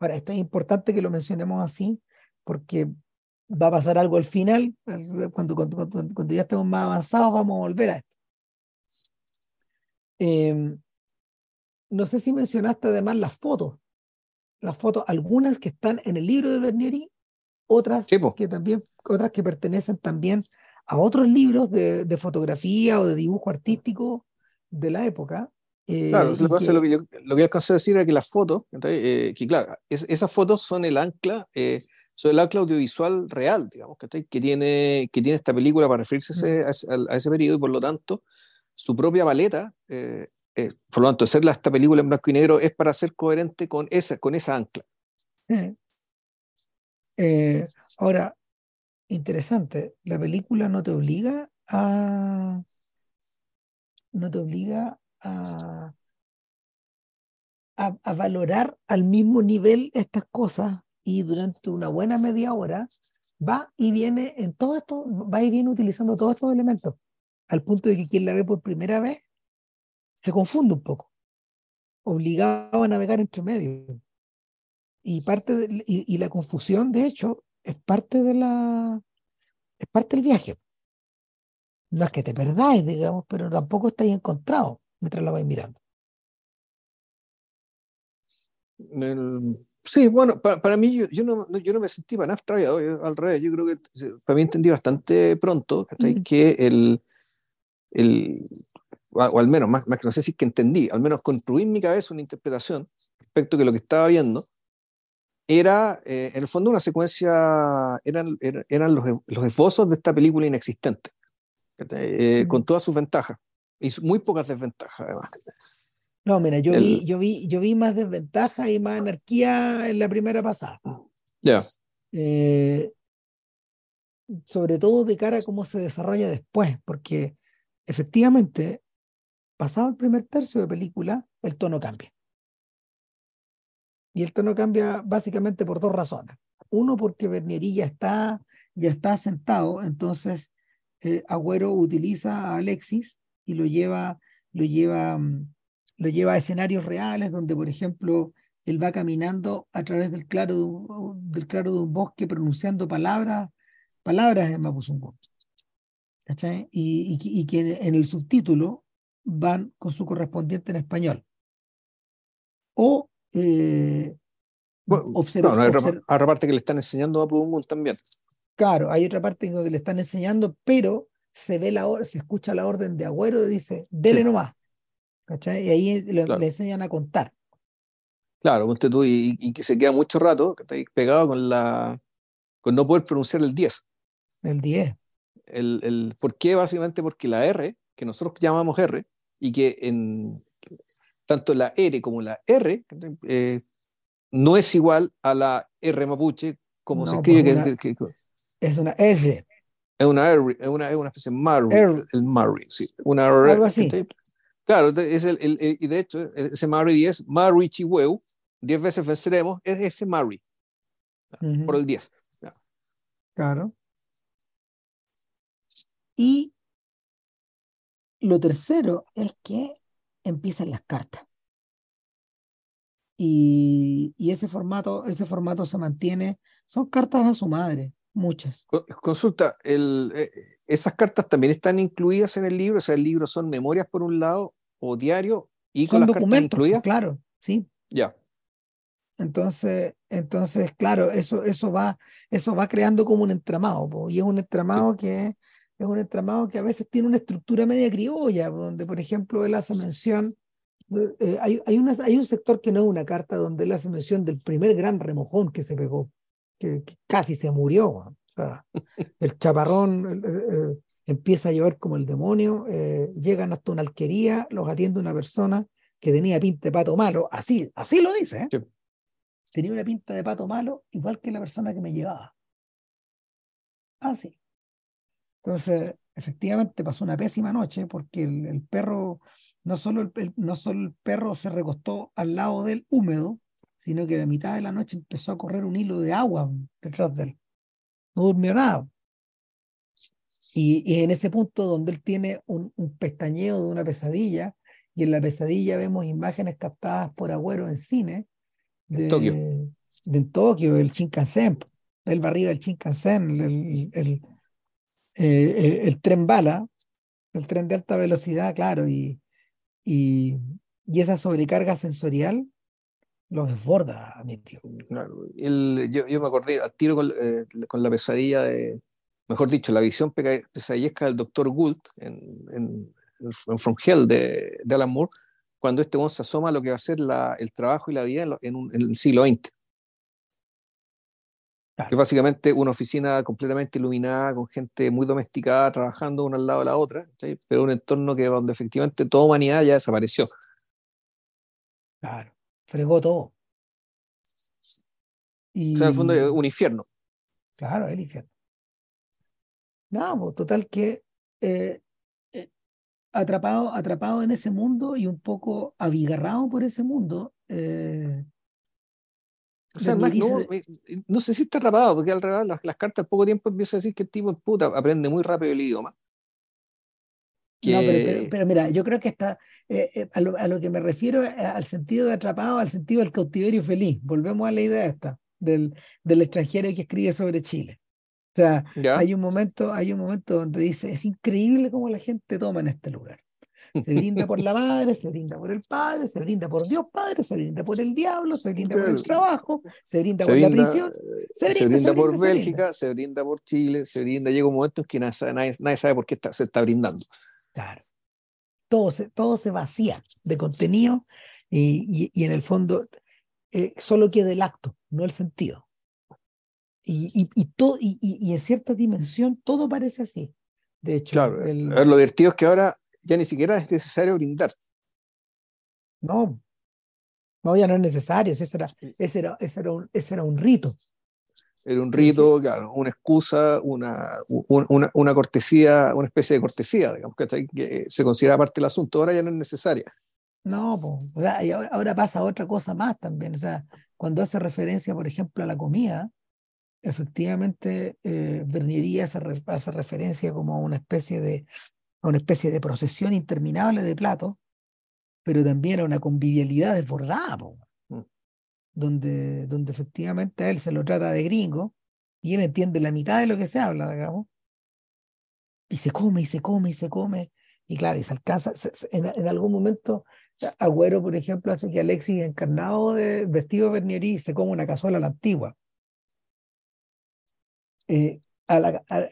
Ahora, esto es importante que lo mencionemos así, porque va a pasar algo al final, cuando, cuando, cuando, ya estemos más avanzados, vamos a volver a esto. Em, no sé si mencionaste además las fotos, las fotos, algunas que están en el libro de Bernieri, otras que también, otras que pertenecen también a otros libros de, de, fotografía o de dibujo artístico de la época. Eh, claro, lo, que, lo, que yo, lo que alcancé a decir era que las fotos, eh, que claro, esas fotos son el ancla, eh, son el ancla audiovisual real, digamos, que tiene, que tiene esta película para referirse a ese, a ese, periodo y por lo tanto su propia baleta, por lo tanto, hacer esta película en blanco y negro es para ser coherente con esa, con esa ancla. ahora, interesante, la película no te obliga a no te obliga a, a, valorar al mismo nivel estas cosas y durante una buena media hora va y viene en todo esto, va y viene utilizando todos estos elementos, al punto de que quien la ve por primera vez se confunde un poco, obligado a navegar entre medios. Y, parte y, la confusión, de hecho, es parte de la es parte del viaje. No es que te perdáis, digamos, pero tampoco estáis encontrados mientras la vais mirando. Sí, bueno, para mí yo, no, yo no me sentí para nada al revés, yo creo que para mí entendí bastante pronto que el, el o al menos, más, más que no sé si es que entendí, al menos construí en mi cabeza una interpretación respecto de lo que estaba viendo, era eh, en el fondo una secuencia, eran, eran, los, los, esbozos de esta película inexistente, eh, con todas sus ventajas y muy pocas desventajas además. No, mira, yo, vi, yo, vi, yo vi más desventajas y más anarquía en la primera pasada. Ya. Eh, sobre todo de cara a cómo se desarrolla después, porque efectivamente, pasado el primer tercio de película, el tono cambia. Y el tono cambia básicamente por dos razones. Uno, porque Bernieri ya está, ya está sentado, entonces eh, Agüero utiliza a Alexis y lo lleva, lo lleva, mm, lo lleva a escenarios reales donde, por ejemplo, él va caminando a través del claro, del claro de un bosque pronunciando palabras, palabras en Mapuzungun. Y, y, que en el subtítulo van con su correspondiente en español. O eh, bueno, observa, hay otra parte que le están enseñando a también. Claro, hay otra parte donde le están enseñando, pero se ve la se escucha la orden de Agüero y dice, dele nomás. ¿Cachai? Y ahí le, enseñan a contar. Claro, usted tú, y, que se queda mucho rato pegado con la con no poder pronunciar el 10. El 10. El, el, ¿Por qué? Básicamente porque la R, que nosotros llamamos R, y que en tanto la R como la R eh, no es igual a la R mapuche como se escribe. que, es una S. Es una, es una, es una especie de Marry, el Marry, sí. Una Algo así. Claro, es el, el, y de hecho, ese Marry 10, Marry Chihueu, 10 veces venceremos, es ese Marry, por el 10. Claro. Y lo tercero es que empiezan las cartas. Y, y, ese formato, ese formato se mantiene, son cartas a su madre. Muchas. Consulta, el, eh, ¿esas cartas también están incluidas en el libro? O sea, el libro son memorias por un lado o diario y con las documentos, incluidas. Claro, sí. Ya. Entonces, entonces, claro, eso, eso va, eso va creando como un entramado, y es un entramado que es un entramado que a veces tiene una estructura media criolla, donde, por ejemplo, él hace mención, eh, hay, hay, una, hay un sector que no es una carta donde él hace mención del primer gran remojón que se pegó que, casi se murió. El chaparrón empieza a llover como el demonio, eh, llegan hasta una alquería, los atiende una persona que tenía pinta de pato malo, así, así lo dice. ¿eh? Tenía una pinta de pato malo, igual que la persona que me llevaba. Así. Entonces, efectivamente pasó una pésima noche porque el, perro, no solo el, no solo el perro se recostó al lado del húmedo, sino que a mitad de la noche empezó a correr un hilo de agua detrás de él. No durmió nada. Y, en ese punto donde él tiene un, pestañeo de una pesadilla, y en la pesadilla vemos imágenes captadas por Agüero en cine de Tokio, de Tokio el Shinkansen, el arriba del Shinkansen, el, el, eh, el, tren bala, el tren de alta velocidad, claro, y, y, y esa sobrecarga sensorial lo desborda, mi tío. yo, yo, me acordé al tiro con, eh, con, la pesadilla de, mejor dicho, la visión pesadillesca del doctor Gould en, en en From Hell de, de Alan Moore, cuando este se asoma a lo que va a ser la, el trabajo y la vida en, un, en el siglo XX. Claro. Que básicamente una oficina completamente iluminada, con gente muy domesticada, trabajando una al lado de la otra, ¿sí? pero un entorno que donde efectivamente toda humanidad ya desapareció. Claro, fregó todo. Y... O sea, en el fondo es un infierno. Claro, el infierno. No, pues, total que eh, eh, atrapado, atrapado en ese mundo y un poco abigarrado por ese mundo. Eh, o sea, no, no, sé si está atrapado, porque al revés, las, las, cartas poco tiempo empieza a decir que el tipo puta aprende muy rápido el idioma. Que... No, pero, pero, mira, yo creo que está, a lo, a, lo, que me refiero al sentido de atrapado, al sentido del cautiverio feliz. Volvemos a la idea esta del, del extranjero que escribe sobre Chile. O sea, hay un momento, hay un momento donde dice, es increíble cómo la gente toma en este lugar. Se brinda por la madre, se brinda por el padre, se brinda por Dios Padre, se brinda por el diablo, se brinda por el trabajo, se brinda por la prisión, se brinda, se brinda por Bélgica, se brinda por Chile, se brinda, llega un momento en que nadie, nadie, sabe por qué está, se está brindando. Claro. Todo se, todo se vacía de contenido y, y, y en el fondo eh, solo queda el acto, no el sentido. Y, y, y, todo, y, y, en cierta dimensión todo parece así. De hecho, claro, el... lo divertido es que ahora ya ni siquiera es necesario brindar. No, no, ya no es necesario, ese era, ese era, ese era, un, ese era un rito. Era un rito, claro, una excusa, una, una, una, cortesía, una especie de cortesía, digamos, que, que se considera parte del asunto, ahora ya no es necesaria. No, pues, o sea, y ahora pasa otra cosa más también. O sea, cuando hace referencia, por ejemplo, a la comida, efectivamente eh, Berniería hace, hace, referencia como a una especie de a una especie de procesión interminable de platos, pero también a una convivialidad desbordada, mm. Donde, donde efectivamente a él se lo trata de gringo y él entiende la mitad de lo que se habla, digamos, y se come y se come y se come, y claro, y se alcanza, en, algún momento Agüero, por ejemplo, hace que Alexis, encarnado de vestido de Bernieri, se come una cazuela a la antigua. Eh,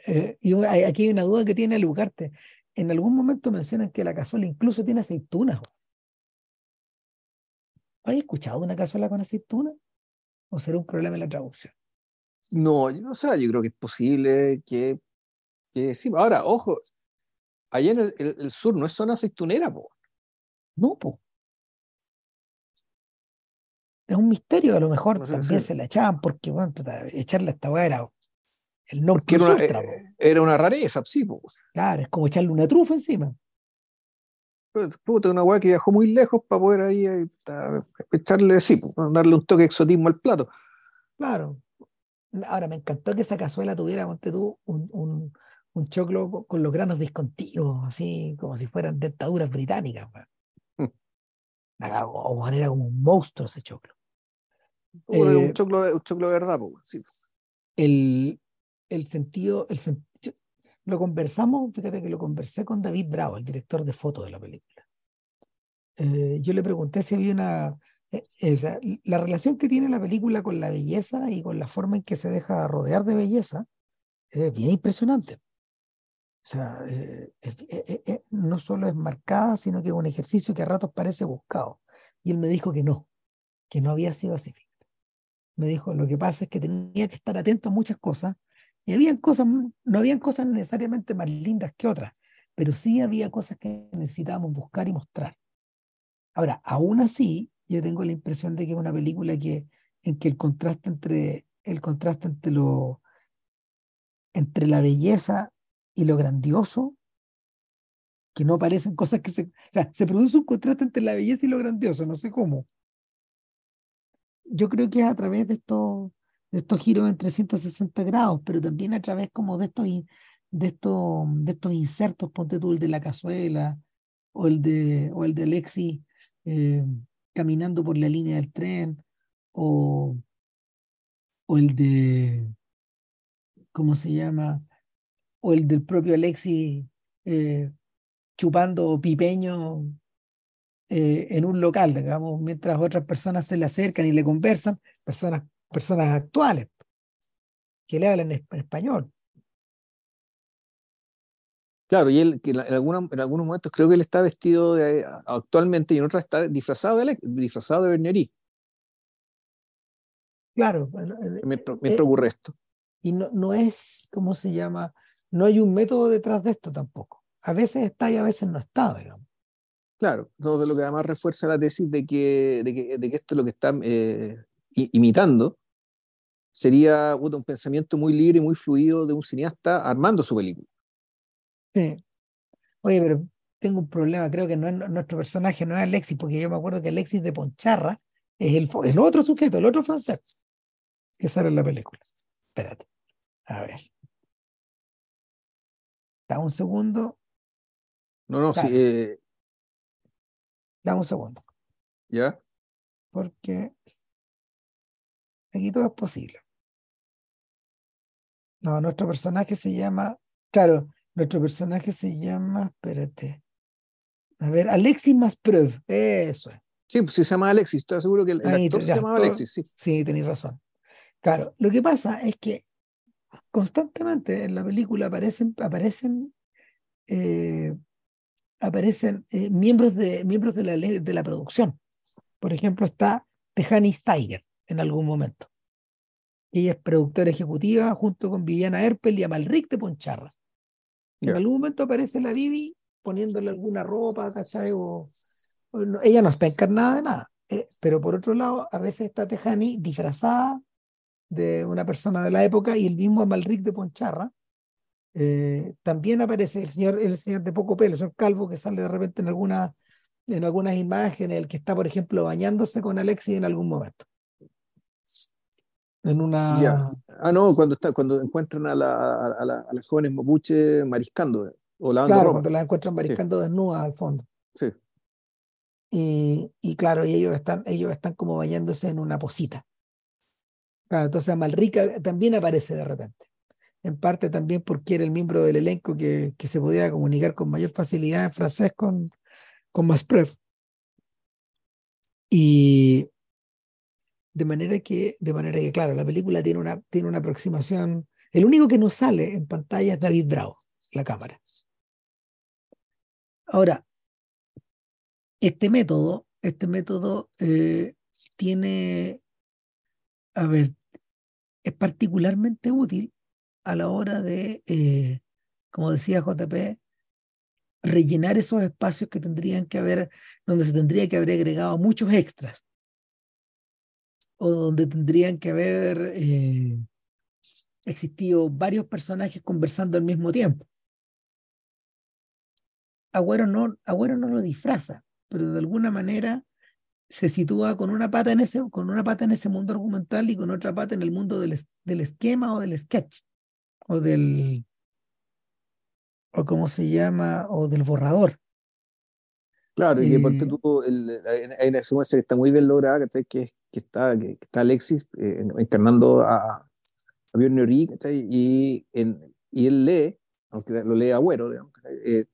eh, y aquí hay una duda que tiene Lucarte. En algún momento mencionan que la cazuela incluso tiene aceitunas. ¿Has escuchado una cazuela con aceitunas? ¿O será un problema en la traducción? No, yo no sé, yo creo que es posible que, que sí. Ahora, ojo, allá en el, el, sur no es zona aceitunera, po. No, po. Es un misterio, a lo mejor no sé, también sí. se la echaban porque, bueno, echarle a esta weá era el no era una, ultra, era una rareza, sí, po. Claro, es como echarle una trufa encima. Puta, una weá que viajó muy lejos para poder ahí, ahí echarle, sí, darle un toque de exotismo al plato. Claro. Ahora, me encantó que esa cazuela tuviera, ponte tú, un, un, un choclo con los granos discontinuos, así como si fueran dentaduras británicas. O era como un monstruo ese choclo. Eh, un, choclo de, un choclo de verdad, pues, sí. El, el sentido, el sentido, lo conversamos, fíjate que lo conversé con David Bravo, el director de foto de la película. Eh, yo le pregunté si había una, eh, eh, la relación que tiene la película con la belleza y con la forma en que se deja rodear de belleza es bien impresionante. O sea, eh, eh, eh, no solo es marcada, sino que es un ejercicio que a ratos parece buscado. Y él me dijo que no, que no había sido así. Me dijo, lo que pasa es que tenía que estar atento a muchas cosas, y cosas, no habían cosas necesariamente más lindas que otras, pero sí había cosas que necesitábamos buscar y mostrar. Ahora, aún así, yo tengo la impresión de que es una película que, en que el contraste entre, el contraste entre, lo, entre la belleza y lo grandioso, que no parecen cosas que se... O sea, se produce un contraste entre la belleza y lo grandioso, no sé cómo. Yo creo que es a través de estos, de estos giros en 360 grados, pero también a través como de estos, de estos, de estos insertos, ponte tú el de la cazuela, o el de, o el de Alexi eh, caminando por la línea del tren, o, o el de, ¿cómo se llama? o el del propio Alexis eh, chupando pipeño eh, en un local, digamos, mientras otras personas se le acercan y le conversan, personas, personas actuales que le hablan en español. Claro, y él, que en, alguna, en algunos momentos creo que él está vestido de, actualmente y en otras está disfrazado de, disfrazado de Bernerí. Claro. Mientras, eh, ocurre esto. Y no, no es, ¿cómo se llama? No hay un método detrás de esto tampoco. A veces está y a veces no está, digamos. Claro, todo lo que además refuerza la tesis de que, de que, de que esto es lo que está eh, imitando sería un pensamiento muy libre y muy fluido de un cineasta armando su película. Sí. Oye, pero tengo un problema, creo que no es nuestro personaje, no es Alexis, porque yo me acuerdo que Alexis de Poncharra es el, el otro sujeto, el otro francés que sale en la película. Espérate. A ver. Dame un segundo. No, no, sí. Eh... Dame un segundo. ¿Ya? Porque aquí todo es posible. No, nuestro personaje se llama. Claro, nuestro personaje se llama, espérate. A ver, Alexis Maspreuve, eso es. Sí, pues se llama Alexis, estoy seguro que el, actor se llama Alexis, sí. Sí, tenéis razón. Claro, lo que pasa es que constantemente en la película aparecen, aparecen, eh, aparecen eh, miembros, de, miembros de, la, de la producción. Por ejemplo, está Tejani Steiger en algún momento. Ella es productora ejecutiva junto con Viviana Erpel y Amalric de Poncharra. En algún momento aparece la Vivi poniéndole alguna ropa, ¿cachai? O, ella no está encarnada de nada. Eh, pero por otro lado, a veces está Tejani disfrazada de una persona de la época y el mismo Amalric de Poncharra. Eh, también aparece el señor, el señor de poco pelo, el señor Calvo, que sale de repente en, alguna, en algunas imágenes, el que está, por ejemplo, bañándose con Alexis en algún momento. En una. Ah, no, cuando, está, cuando encuentran a, la, a, la, a las jóvenes mapuche mariscando o lavando Claro, cuando las encuentran mariscando desnudas al fondo. Sí. Y, y, claro, y ellos están, ellos están como bañándose en una posita. Claro, entonces Amalrica también aparece de repente. En parte también porque era el miembro del elenco que, que se podía comunicar con mayor facilidad en francés con, con Masprev. Y, de manera que, de manera que, claro, la película tiene una, tiene una aproximación. El único que no sale en pantalla es David Bravo, la cámara. Ahora, este método, este método eh, tiene, a ver, es particularmente útil a la hora de, eh, como decía JP, rellenar esos espacios que tendrían que haber, donde se tendría que haber agregado muchos extras o donde tendrían que haber eh, existido varios personajes conversando al mismo tiempo. Agüero no, Agüero no lo disfraza, pero de alguna manera se sitúa con una pata en ese, con una pata en ese mundo argumental y con otra pata en el mundo del, del esquema o del sketch, o del, o cómo se llama, o del borrador. Claro, y que ponte tú, hay una secuencia que está muy bien lograda, que, que, está, que, está Alexis eh, encarnando a, a Björn y, en, y él lee, aunque lo lee Agüero, digamos, eh,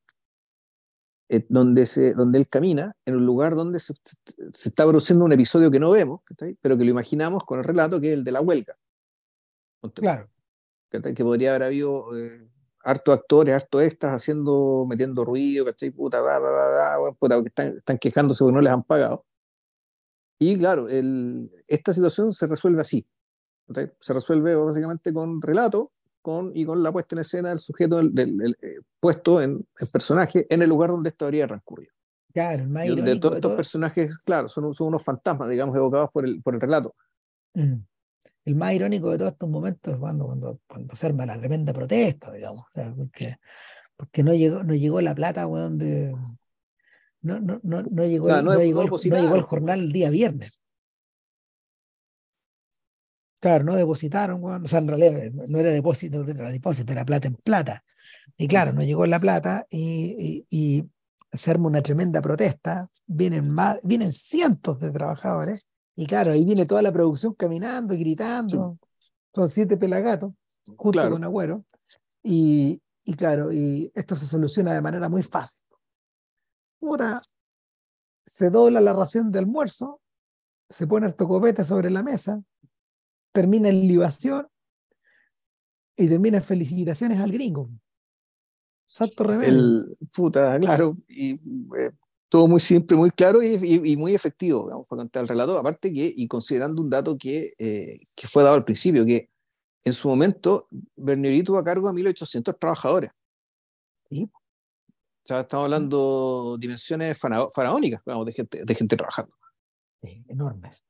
eh, donde, se, donde él camina, en un lugar donde se, se está produciendo un episodio que no vemos, pero que lo imaginamos con el relato que es el de la huelga. Claro. Que podría haber habido harto actores, harto extras haciendo, metiendo ruido, ¿cachai? Puta, puta, que están, están, quejándose porque no les han pagado. Y claro, el, esta situación se resuelve así. Se resuelve básicamente con relato con, y con la puesta en escena del sujeto del, eh, puesto en, el personaje en el lugar donde esto habría transcurrido. Claro, el más de todos estos personajes, claro, son, son, unos fantasmas, digamos, evocados por el, por el relato. Mm el más irónico de todos estos momentos es cuando, cuando, cuando se arma la tremenda protesta, digamos, porque, porque no llegó, no llegó la plata, weón, de, no, no, no, no llegó, no, llegó, llegó el jornal el día viernes. Claro, no depositaron, weón. o sea, en realidad no era depósito, era depósito, era plata en plata. Y claro, no llegó la plata y, y, y se arma una tremenda protesta, vienen, más, vienen cientos de trabajadores y claro, ahí viene toda la producción caminando y gritando. Son siete pelagatos, junto con Agüero. Y, y, claro, y esto se soluciona de manera muy fácil. Puta, se dobla la ración de almuerzo, se pone el tocopete sobre la mesa, termina en libación y termina en felicitaciones al gringo. Santo remedio. El, puta, claro, y eh, todo muy simple, muy claro y, y- y muy efectivo, digamos, para contar el relato. Aparte que, y considerando un dato que, eh, que fue dado al principio, que en su momento Bernieri tuvo a cargo a 1.800 trabajadores. Sí. O sea, estamos hablando dimensiones fara- faraónicas, digamos, de gente, de gente trabajando. Sí, enormes.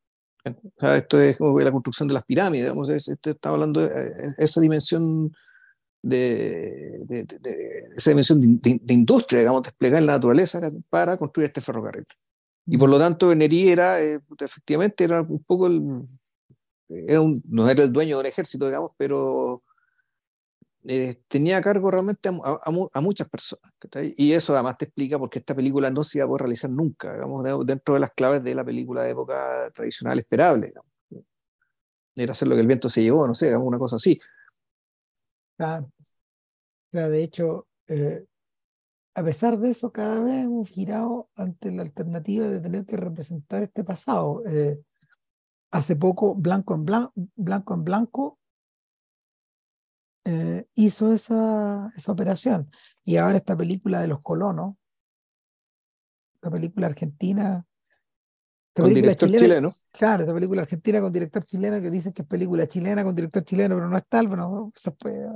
O sea, esto es como la construcción de las pirámides, digamos, es- esto está hablando de eh, esa dimensión de, de- de- esa dimensión de, de- industria, digamos, desplegar la naturaleza para construir este ferrocarril. Y por lo tanto, Beneri era, eh, efectivamente, era un poco el, era un- no era el dueño del ejército, digamos, pero eh, tenía a cargo realmente a, a- a mu- a muchas personas. Y eso además te explica por qué esta película no se iba a poder realizar nunca, digamos, de- dentro de las claves de la película de época tradicional esperable. digamos. Era hacer lo que el viento se llevó, no sé, digamos, una cosa así. Claro. Claro, de hecho, eh, a pesar de eso, cada vez hemos girado ante la alternativa de tener que representar este pasado. Eh, hace poco, Blanco en Blanco, Blanco, en Blanco eh, hizo esa, esa operación. Y ahora esta película de los colonos, esta película argentina, esta Con película director chilena, chileno. claro, esta película argentina con director chileno que dicen que es película chilena con director chileno, pero no es tal, bueno, eso fue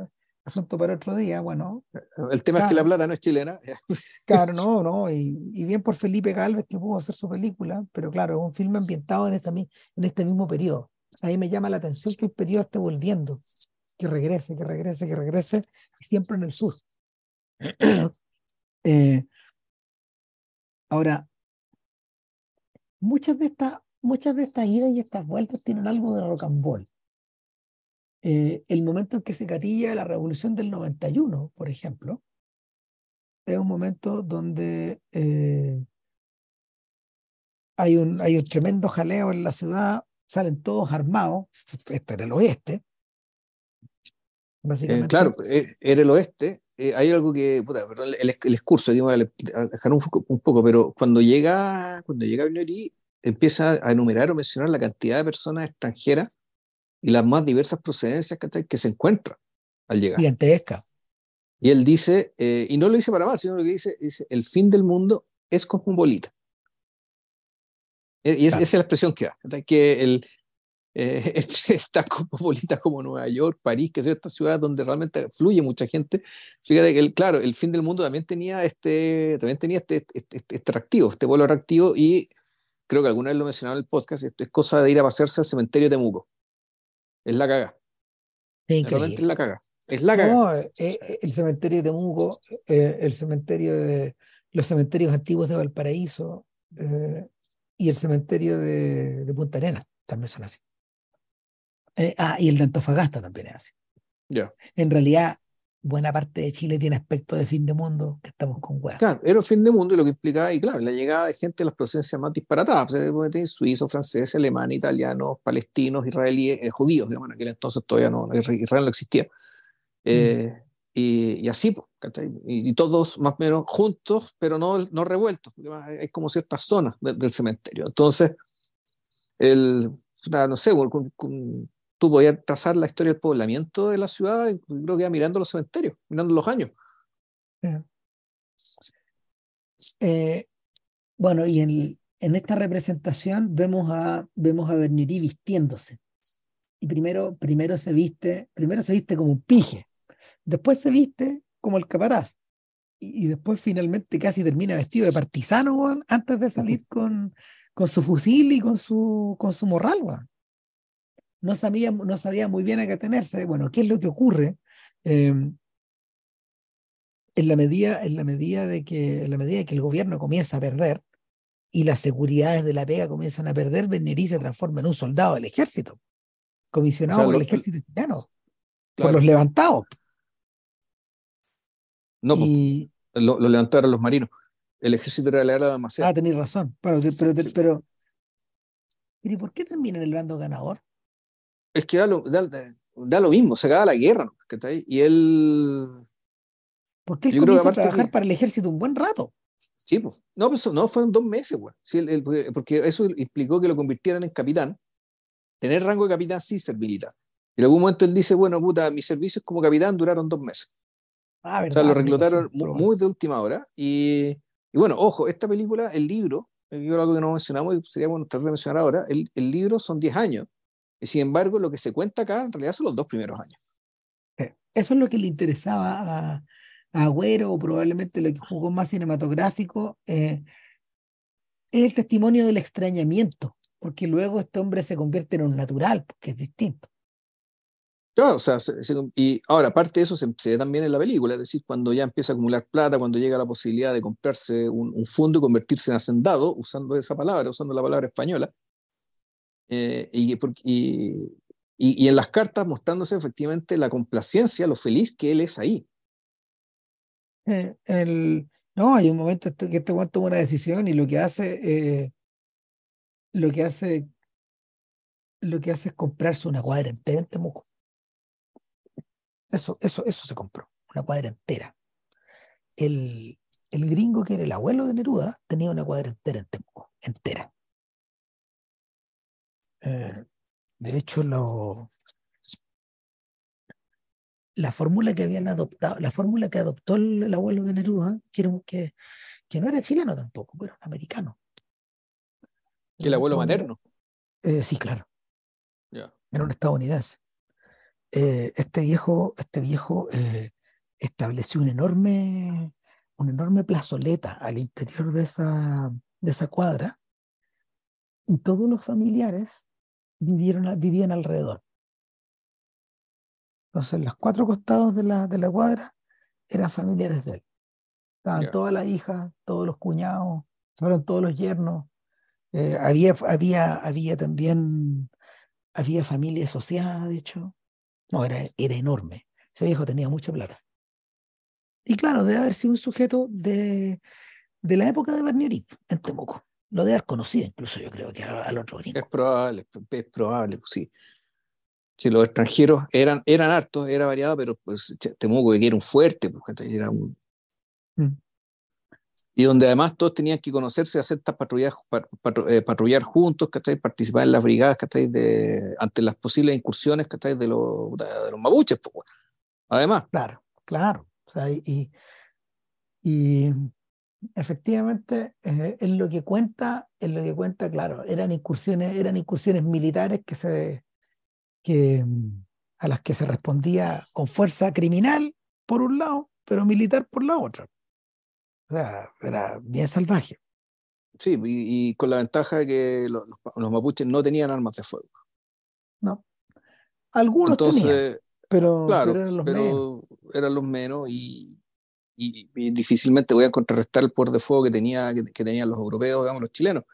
asunto para otro día, bueno. El tema es que la plata no es chilena. Claro, no, no, y, y bien por Felipe Galvez que pudo hacer su película, pero claro, es un filme ambientado en, este mismo periodo. A mí me llama la atención que el periodo esté volviendo, que regrese, que regrese, que regrese, y siempre en el sur. Eh, ahora, muchas de estas, muchas de estas idas y estas vueltas tienen algo de rocambole. Eh, el momento en que se catilla la revolución del 91, por ejemplo, es un momento donde eh, hay un, hay un tremendo jaleo en la ciudad, salen todos armados, esto era el oeste, Eh, básicamente. claro, eh, era el oeste. eh, hay algo que, puta, perdón, el, el, el excurso, digo, a dejar un, poco- un poco, pero cuando llega, cuando llega empieza a enumerar o mencionar la cantidad de personas extranjeras y las más diversas procedencias ¿cachai? que se encuentran al llegar. gigantesca. Y él dice, eh, y no lo dice para más, sino lo que dice, dice, el fin del mundo es cosmopolita. Eh, Y es, Claro. esa es la expresión que da, que el, eh, está cosmopolita como Nueva York, París, que son estas ciudades donde realmente fluye mucha gente. Fíjate que, el, claro, el fin del mundo también tenía este, también tenía este, este, este, este atractivo, este vuelo atractivo, y creo que alguna vez lo mencionaba en el podcast, esto es cosa de ir a pasearse al cementerio de Temuco. Es la caga. Es Realmente es increíble. la caga. Es la caga. No, eh, eh, el cementerio de Temuco, eh, el cementerio de los cementerios antiguos de Valparaíso eh, y el cementerio de, de Punta Arenas también son así. Eh, ah, y el de Antofagasta también es así. Ya. En realidad, buena parte de Chile tiene aspecto de fin de mundo que estamos con hueá. Claro, era el fin del mundo y lo que implicaba, y claro, la llegada de gente de las procedencias más disparatadas, pues, eh, suizos, franceses, alemanes, italianos, palestinos, israelíes, eh, judíos, digamos, en aquel entonces todavía no, Israel no existía. Eh, y, y así, pues. Y, y todos más o menos juntos, pero no, no revueltos, hay como ciertas zonas de- del cementerio. Entonces, el, no sé, con- con- tú podías trazar la historia del poblamiento de la ciudad, y creo que iba mirando los cementerios, mirando los años. Eh, bueno, y en, en esta representación vemos a, vemos a Bernieri vistiéndose. Y primero, primero se viste, primero se viste como un pije, después se viste como el capataz. Y, y después finalmente casi termina vestido de partisano, antes de salir con, con su fusil y con su, con su morral. No sabía, no sabía muy bien a qué tenerse. Bueno, ¿qué es lo que ocurre? Eh, en la medida, en la medida de que, en la medida de que el gobierno comienza a perder y las seguridades de la pega comienzan a perder, Bernerí se transforma en un soldado del ejército, comisionado O sea, por el ejército chileno, Claro. por los levantados. No, pues, y, lo, lo levantaron los marinos. El ejército era la era de Almacén. ah, tenéis razón, pero, pero, pero, pero, pero ¿y por qué termina en el bando ganador? Es que da lo, da, da lo mismo, se acaba la guerra, ¿no? ¿Cachai? Y él, Porque él comienza a trabajar que- para el ejército un buen rato. sí, pues, no, pues, no, fueron dos meses, güey. Sí, el- el- porque- eso implicó que lo convirtieran en capitán. Tener rango de capitán sí ser militar. Y en algún momento él dice, bueno, puta, mis servicios como capitán duraron dos meses. Ah, O sea, lo verdad, reclutaron razón, mu- pero bueno. muy de última hora. Y, y bueno, ojo, esta película, el libro, eh, yo algo que no mencionamos y sería bueno tal vez mencionar ahora, el, el libro son 10 años. Y sin embargo, lo que se cuenta acá en realidad son los dos primeros años. Eh, Eso es lo que le interesaba a, a Agüero, o probablemente lo que jugó más cinematográfico, eh, es el testimonio del extrañamiento, porque luego este hombre se convierte en un natural, porque es distinto. Claro, o sea, se- se- y ahora, aparte de eso, se, se ve también en la película, es decir, cuando ya empieza a acumular plata, cuando llega la posibilidad de comprarse un, un fondo y convertirse en hacendado, usando esa palabra, usando la palabra española, eh, y, en las cartas mostrándose efectivamente la complacencia, lo feliz que él es ahí. Eh, no, hay un momento este- que este weón toma una decisión y lo que hace, eh, lo que hace, lo que hace es comprarse una cuadra entera en Temuco. Eso, eso, eso se compró, una cuadra entera. El, el gringo que era el abuelo de Neruda tenía una cuadra entera en Temuco, entera. Eh, de hecho, lo, la fórmula que habían adoptado, la fórmula que adoptó el, el abuelo de Neruda, que, era un- que, que no era chileno tampoco, era americano. Que el abuelo materno. eh, sí, claro, era un estadounidense. Eh, este viejo, este viejo eh, estableció un enorme, una enorme plazoleta al interior de esa, de esa cuadra y todos los familiares vivieron, vivían alrededor. Entonces, los cuatro costados de la, de la cuadra eran familiares de él. Estaban Ya. todas las hijas, todos los cuñados, estaban todos los yernos. Eh, había, había, había también, había familia asociada, de hecho. No, era, era enorme. Ese viejo tenía mucha plata. Y claro, debe haber sido un sujeto de, de la época de Bernieri, en Temuco. Lo debe haber conocido incluso, yo creo que al otro Es gringo. probable, es probable, pues sí. Si los extranjeros eran, eran hartos, era variado, pero pues Temuco que era un fuerte, ¿cachai? era un, Mm. y donde además todos tenían que conocerse, hacer estas patrullas, pa- patru- eh, patrullar juntos, ¿cachai? participar en las brigadas ¿cachai? De, ante las posibles incursiones ¿cachai? De, los, de, de los mapuches. pues. Además, Claro, claro. O sea, y- y efectivamente eh, es lo que cuenta, es lo que cuenta, claro, eran incursiones, eran incursiones militares que se, que, mm, a las que se respondía con fuerza criminal por un lado, pero militar por la otra. O sea, era bien salvaje. sí, y, y con la ventaja de que los, los, mapuches no tenían armas de fuego. ¿no? Algunos tenían, Entonces, pero, claro, pero eran los pero menos. eran los menos y, y- y difícilmente voy a contrarrestar el poder de fuego que, tenía, que, que tenían los europeos, digamos, los chilenos.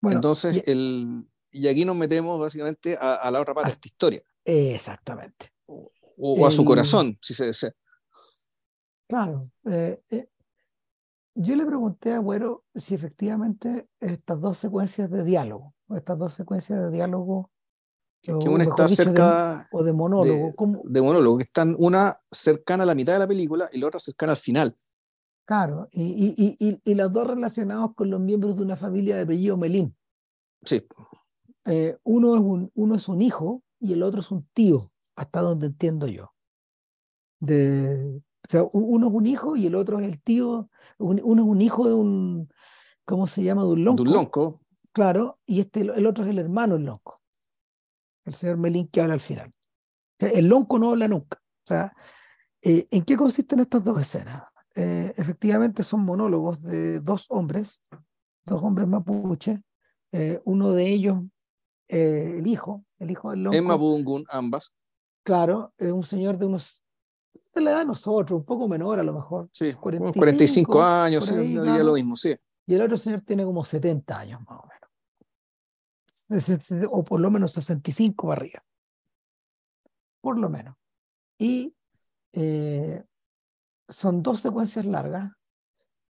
Bueno, Entonces, y- el, y aquí nos metemos básicamente a, a la otra parte Ah. de esta historia, exactamente. o, o a su corazón, si se desea. Claro. eh, eh, yo le pregunté a Güero si efectivamente estas dos secuencias de diálogo, estas dos secuencias de diálogo, Que, una está dicho, de- cerca o de monólogo, de, ¿cómo? de monólogo, que están una cercana a la mitad de la película y la otra cercana al final. Claro, y, y, y, y, los dos relacionados con los miembros de una familia de apellido Melín. Sí, Eh, uno, es un, uno es un hijo y el otro es un tío, hasta donde entiendo yo. De, o sea, uno es un hijo y el otro es el tío, un- uno es un hijo de un, ¿cómo se llama? De un lonco. de un lonco, Claro, y este, el otro es el hermano del lonco, el señor Melín que habla al final. El lonco no habla nunca. O sea, eh, ¿en qué consisten estas dos escenas? Eh, efectivamente son monólogos de dos hombres, dos hombres mapuche, eh, uno de ellos, eh, el hijo, el hijo del lonco, en Mapudungun, ambas. claro, es un señor de unos, de la edad de nosotros, un poco menor a lo mejor, Sí, unos 45, 45 años, sí, ahí, claro. lo mismo, sí. y el otro señor tiene como 70 años más o por lo menos 65 para arriba. Por lo menos. Y eh, son dos secuencias largas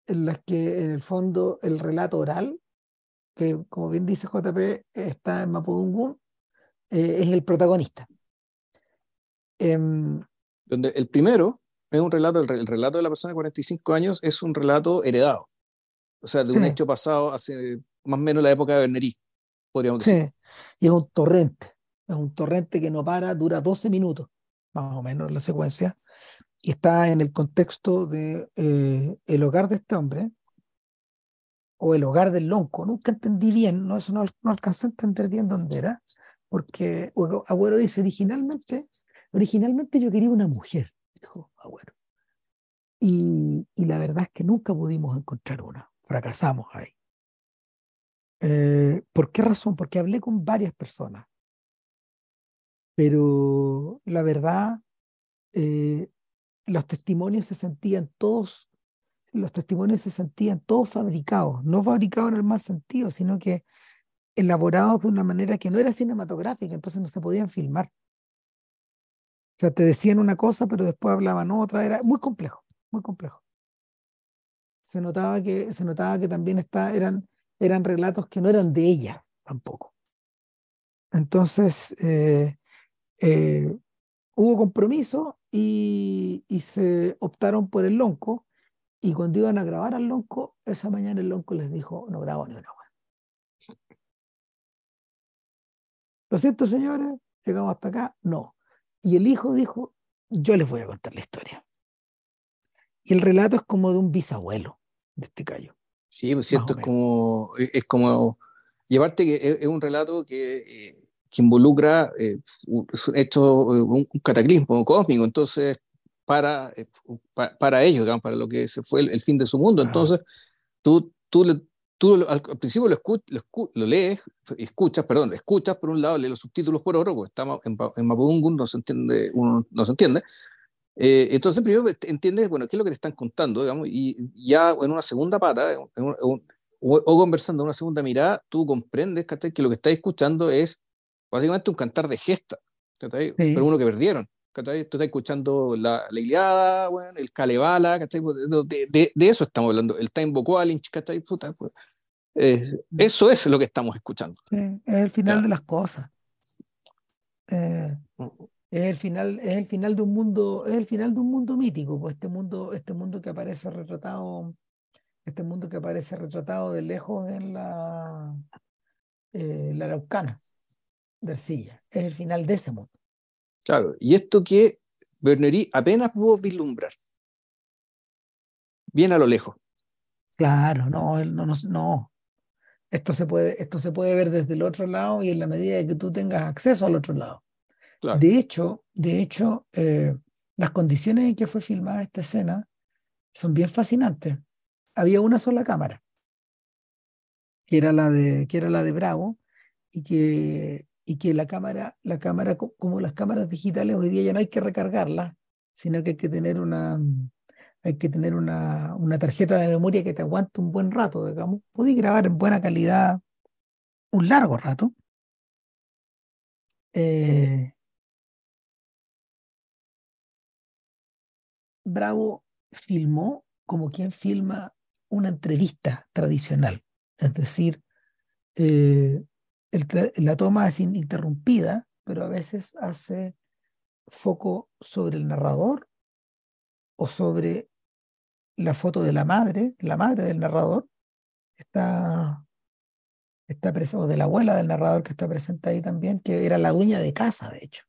en las que en el fondo el relato oral, que como bien dice JP, está en Mapudungun, eh, es el protagonista. Em, Donde el primero es un relato, el, el relato de la persona de 45 años es un relato heredado. O sea, de un Sí. hecho pasado hace más o menos la época de Bernerí, podríamos decir. sí, y es un torrente. Es un torrente que no para, dura 12 minutos, más o menos la secuencia. y está en el contexto de eh, el hogar de este hombre, o el hogar del lonco. Nunca entendí bien, no, eso no, no alcancé a entender bien dónde era, porque Agüero dice originalmente, originalmente yo quería una mujer, dijo Agüero. Y, y la verdad es que nunca pudimos encontrar una, fracasamos ahí. Eh, ¿Por qué razón? Porque hablé con varias personas, pero la verdad, eh, los testimonios se sentían todos, los testimonios se sentían todos fabricados, no fabricados en el mal sentido, sino que elaborados de una manera que no era cinematográfica, entonces no se podían filmar. O sea, te decían una cosa, pero después hablaban otra, era muy complejo, muy complejo. Se notaba que, se notaba que también está, eran, eran relatos que no eran de ella tampoco. Entonces, eh, eh, hubo compromiso y, se optaron por el lonco. Y cuando iban a grabar al lonco, esa mañana el lonco les dijo, no grabo ni una más. Lo siento, señores, llegamos hasta acá. No. Y el hijo dijo, yo les voy a contar la historia. Y el relato es como de un bisabuelo de este callo. Sí, pues cierto, es como, es como llevarte que es, un relato que eh, que involucra eh, un, hecho, un, cataclismo cósmico, entonces, para, eh, para, ellos, para lo que se fue el, fin de su mundo. Entonces, tú, tú, tú al, principio lo, lo, lo, lees, escuchas, perdón, escuchas por un lado, lees los subtítulos por otro, porque estamos en, en Mapudungun, no se entiende, uno no se entiende. Eh, entonces, primero entiendes, bueno, qué es lo que te están contando, digamos, y ya en una segunda pata, o, o, conversando en una segunda mirada, tú comprendes que lo que estás escuchando es básicamente un cantar de gesta, pero uno que perdieron. Tú estás escuchando la, la Iliada, bueno, el Kalevala, pues, de, de, de, eso estamos hablando, el Time Vocalinch, Puta, pues, eh, eso es lo que estamos escuchando. es el final de las cosas. Eh, mm. Es el final, es el final de un mundo, es el final de un mundo mítico, pues este mundo, este mundo que aparece retratado, este mundo que aparece retratado de lejos en la, eh, la Araucana de Arcilla. Es el final de ese mundo. Claro, y esto que Berneri apenas pudo vislumbrar. Bien a lo lejos. Claro, no, no, no, no. Esto se, puede, esto se puede ver desde el otro lado y en la medida de que tú tengas acceso al otro lado. De hecho, de hecho eh, las condiciones en que fue filmada esta escena son bien fascinantes. Había una sola cámara, que era la de, que era la de Bravo, y que y que la cámara, la cámara, como las cámaras digitales hoy día ya no hay que recargarlas, sino que hay que tener una, hay que tener una, una tarjeta de memoria que te aguante un buen rato, digamos. Podéis grabar en buena calidad un largo rato. Eh, Bravo filmó como quien filma una entrevista tradicional, es decir, eh, la toma es ininterrumpida, pero a veces hace foco sobre el narrador o sobre la foto de la madre, la madre del narrador, está, está o de la abuela del narrador que está presente ahí también, que era la dueña de casa, de hecho.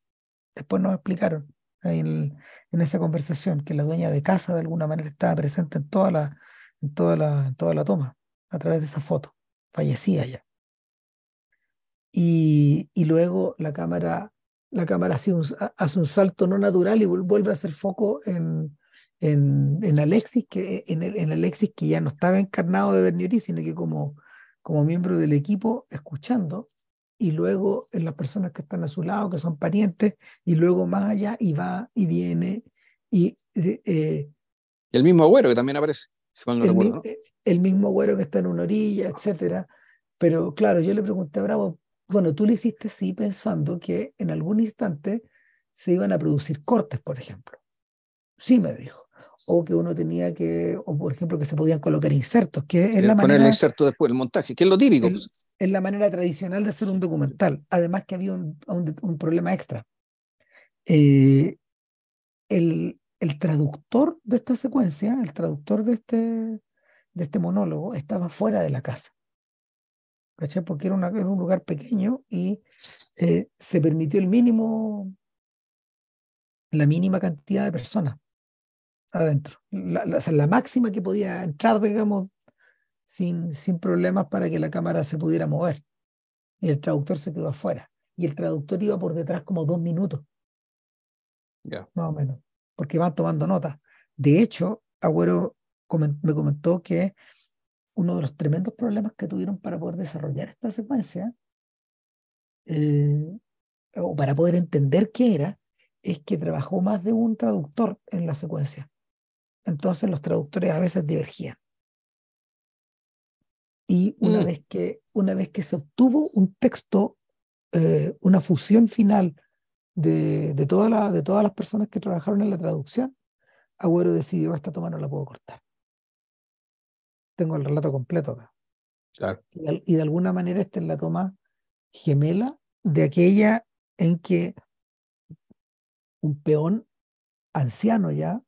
Después nos explicaron en, esa conversación que la dueña de casa de alguna manera estaba presente en toda la, en toda la, toda la toma, a través de esa foto. Fallecía ya y, y luego la cámara, la cámara hace un, hace un salto no natural y vuelve a hacer foco en, en, en Alexis, que, en, en Alexis que ya no estaba encarnado de Bernieri, sino que como, como miembro del equipo escuchando, y luego en las personas que están a su lado, que son parientes, y luego más allá, y va y viene. Y, eh, el mismo agüero que también aparece, si el, recuerdo, eh, el mismo agüero que está en una orilla, etcétera. Pero claro, yo le pregunté a Bravo, bueno, tú lo hiciste sí pensando que en algún instante se iban a producir cortes, por ejemplo. Sí, me dijo. O que uno tenía que, o por ejemplo, que se podían colocar insertos, que es la Poner el inserto después, el montaje, que es lo típico. Es, es la manera tradicional de hacer un documental. Además que había un, un, problema extra. Eh, el, el traductor de esta secuencia, el traductor de este, de este monólogo, estaba fuera de la casa. Porque era, un lugar pequeño y eh, se permitió el mínimo, la mínima cantidad de personas. adentro. La, la máxima que podía entrar, digamos, sin, sin problemas para que la cámara se pudiera mover. Y el traductor se quedó afuera. Y el traductor iba por detrás como dos minutos. Más o menos. Porque van tomando notas. De hecho, Agüero me comentó que uno de los tremendos problemas que tuvieron para poder desarrollar esta secuencia, eh, o para poder entender qué era, es que trabajó más de un traductor en la secuencia. Entonces los traductores a veces divergían. Y una, Mm. vez, que, una vez que se obtuvo un texto, eh, una fusión final de, de, toda la, de todas las personas que trabajaron en la traducción, Agüero decidió, esta toma no la puedo cortar. Tengo el relato completo acá. Claro. Y de, y de alguna manera esta es la toma gemela de aquella en que un peón anciano ya,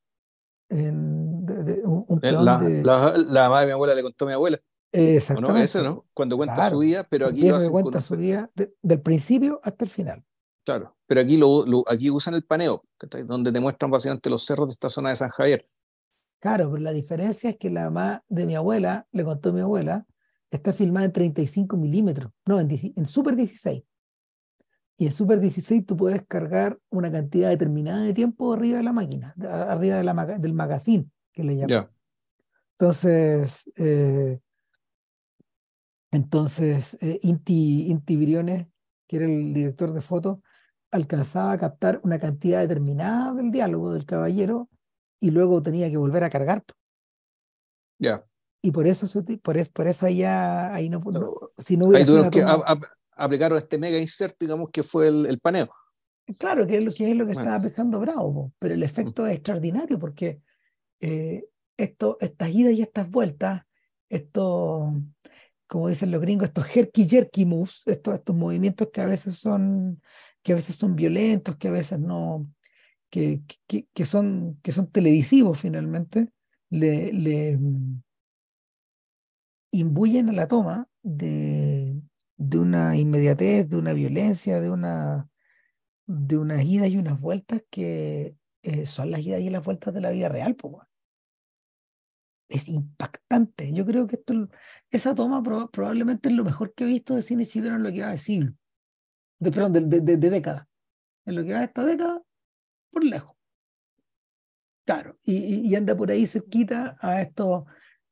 en, de, de, un, un peón La, de, la, la mamá de mi abuela le contó a mi abuela. ¿O no? exactamente. Eso, ¿no? Cuando cuenta Claro. su vida, pero aquí lo hacen cuenta su vida de- del principio hasta el final. Claro, pero aquí, lo, lo- aquí usan el paneo, donde te muestran básicamente los cerros de esta zona de San Javier. Claro, pero la diferencia es que la mamá de mi abuela, le contó a mi abuela, está filmada en 35 milímetros, no, en, 10 en Super 16. Y en Super 16 tú puedes cargar una cantidad determinada de tiempo arriba de la máquina, de- arriba de la, maga- del magazine, que le llaman. Entonces, eh, entonces eh, Inti, Inti Briones, que era el director de fotos, alcanzaba a captar una cantidad determinada del diálogo del caballero y luego tenía que volver a cargar. ya. Y por eso, por, es- por eso ya ahí no, no- si no hubiera que toma- a- a- aplicaron este mega insert, digamos, que fue el, el paneo. Claro, que es lo que, es lo que Bueno. estaba pensando Bravo, pero el efecto es extraordinario porque eh, esto, estas idas y estas vueltas, estos, como dicen los gringos, estos herky jerky moves, estos, estos movimientos que a veces son, que a veces son violentos, que a veces no, que, que, que son, que son televisivos finalmente, le, le mm, imbuyen a la toma de, de una inmediatez, de una violencia, de una de unas idas y unas vueltas que eh, son las idas y las vueltas de la vida real, weón. Es impactante. Yo creo que esto, esa toma proba- probablemente es lo mejor que he visto de cine chileno en lo que va de siglo. De, perdón, de, de, de- década. En lo que va de esta década, por lejos. Claro, y, anda por ahí cerquita a esto,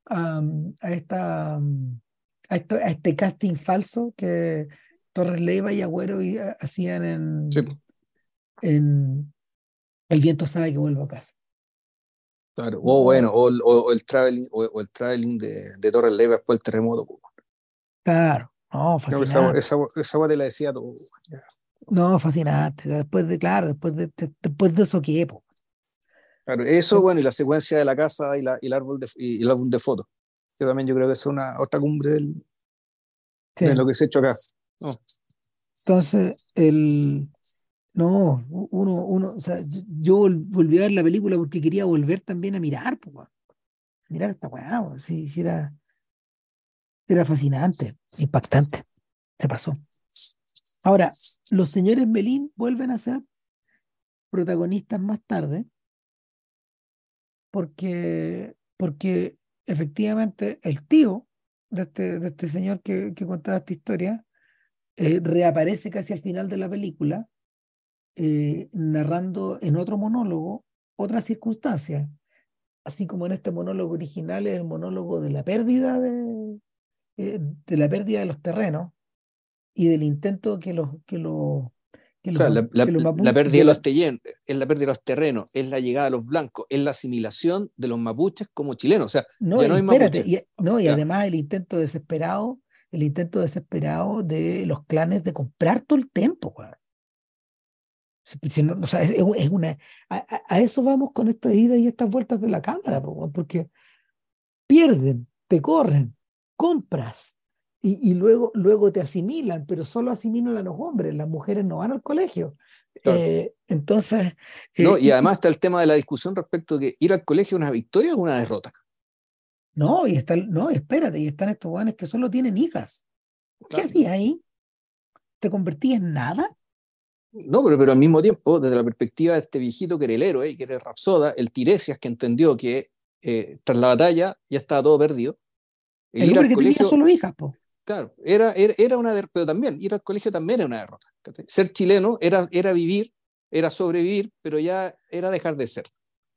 a esta, a esto, a este casting falso que Torres Leiva y Agüero y, hacían en, Sí. en El viento sabe que vuelvo a casa. Claro. O bueno, o, el- o- o el traveling, o, o el traveling de, de Torres después del terremoto. Claro, no, que esa, fascinante. esa, esa guay te la decía todo. No, fascinante. Después de, claro, después de, de- después de eso, ¿qué? po? Claro, eso, bueno, y la secuencia de la casa y, la, y el árbol de, y el álbum de fotos. Que también yo creo que es una otra cumbre del- Sí. de lo que se ha hecho acá. No, Entonces, el. No, uno, uno, o sea, yo yo vol- volví a ver la película porque quería volver también a mirar. A mirar esta weá. Sí, sí era, era fascinante, impactante. Se pasó. Ahora, los señores Melín vuelven a ser protagonistas más tarde, porque, porque efectivamente el tío de este, de este señor que, que contaba esta historia eh, reaparece casi al final de la película, eh, narrando en otro monólogo otras circunstancias, así como en este monólogo original es el monólogo de la pérdida de, eh, de la pérdida de los terrenos y del intento que los que los que O sea, la, la- que los la mapuches- pérdida de los terrenos, es la pérdida de los terrenos, es la llegada de los blancos, es la asimilación de los mapuches como chilenos. O sea, No, ya no y hay espérate, y, no, y además el intento desesperado, el intento desesperado de los clanes de comprar todo el tiempo, weón. Si- no- o sea, es, es un- es una, a, a- eso vamos con estas idas y estas vueltas de la cámara, porque pierden, te corren, compras, y, y luego, luego te asimilan, pero solo asimilan a los hombres, las mujeres no van al colegio. Claro. Eh, entonces, eh, ¿no? Y además está el tema de la discusión respecto de que ir al colegio es una victoria o una derrota. no, y está, no, espérate, y están estos weones que solo tienen hijas. ¿Qué hacías ahí? ¿Te convertías en nada? No, pero, pero al mismo tiempo, desde la perspectiva de este viejito que era el héroe, que era el Rapsoda, el Tiresias, que entendió que eh, tras la batalla ya estaba todo perdido. El, hombre que tenía solo hijas, po. Claro, era, era, era una derrota, pero también ir al colegio también era una derrota. Ser chileno era, era vivir, era sobrevivir, pero ya era dejar de ser.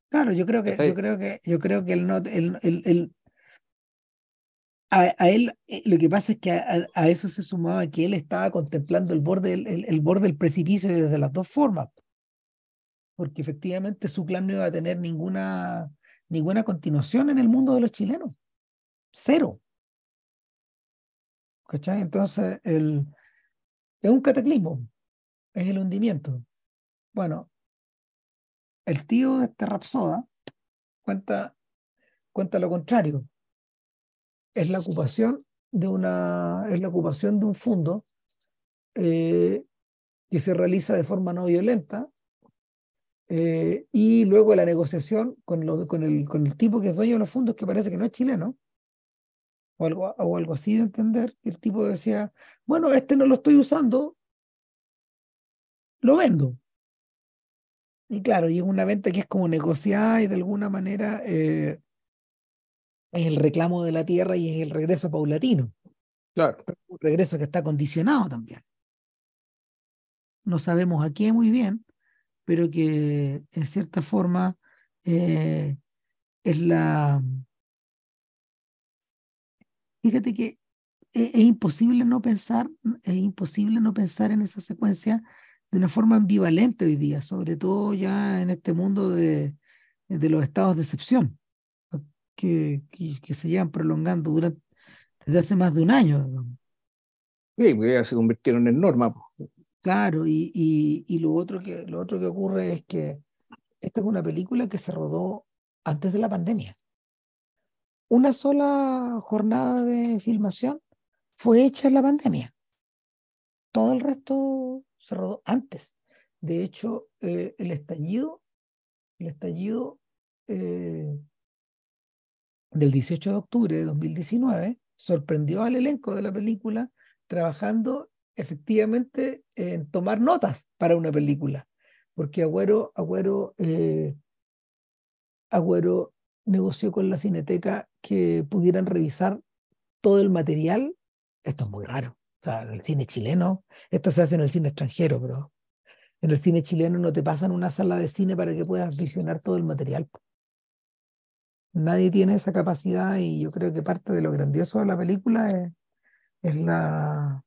Claro, yo creo que, yo creo que, yo creo que el, no, el, el, a, él eh, lo que pasa es que a, eso se sumaba que él estaba contemplando el borde, el, borde del precipicio desde las dos formas. Porque efectivamente su plan no iba a tener ninguna, ninguna continuación en el mundo de los chilenos. Cero. ¿Cachai? Entonces, el, es un cataclismo, es el hundimiento. Bueno, el tío de este Rapsoda cuenta, cuenta lo contrario. Es la ocupación de una, es la ocupación de un fondo eh, que se realiza de forma no violenta eh, y luego la negociación con, lo, con, el, con el tipo que es dueño de los fondos que parece que no es chileno o algo, o algo así de entender, el tipo decía, bueno, este no lo estoy usando, lo vendo. Y claro, y es una venta que es como negociada y de alguna manera eh, es el reclamo de la tierra y es el regreso paulatino. Claro. Un regreso que está condicionado también. No sabemos a qué muy bien, pero que en cierta forma eh, es la, Fíjate que es, imposible no pensar, es imposible no pensar en esa secuencia de una forma ambivalente hoy día, sobre todo ya en este mundo de, de los estados de excepción que, que, se llevan prolongando durante, desde hace más de un año. Sí, porque ya se convirtieron en norma. Claro, y, y, y, lo, otro que, lo otro que ocurre es que esta es una película que se rodó antes de la pandemia una sola jornada de filmación fue hecha en la pandemia. Todo el resto se rodó antes. De hecho, eh, el estallido, el estallido eh, del 18 de octubre de 2019 sorprendió al elenco de la película trabajando efectivamente en tomar notas para una película. Porque Agüero, Agüero, eh, Agüero negoció con la Cineteca que pudieran revisar todo el material. Esto es muy raro. O sea, en el cine chileno, esto se hace en el cine extranjero, pero en el cine chileno no te pasan una sala de cine para que puedas visionar todo el material. Nadie tiene esa capacidad y yo creo que parte de lo grandioso de la película es, es la,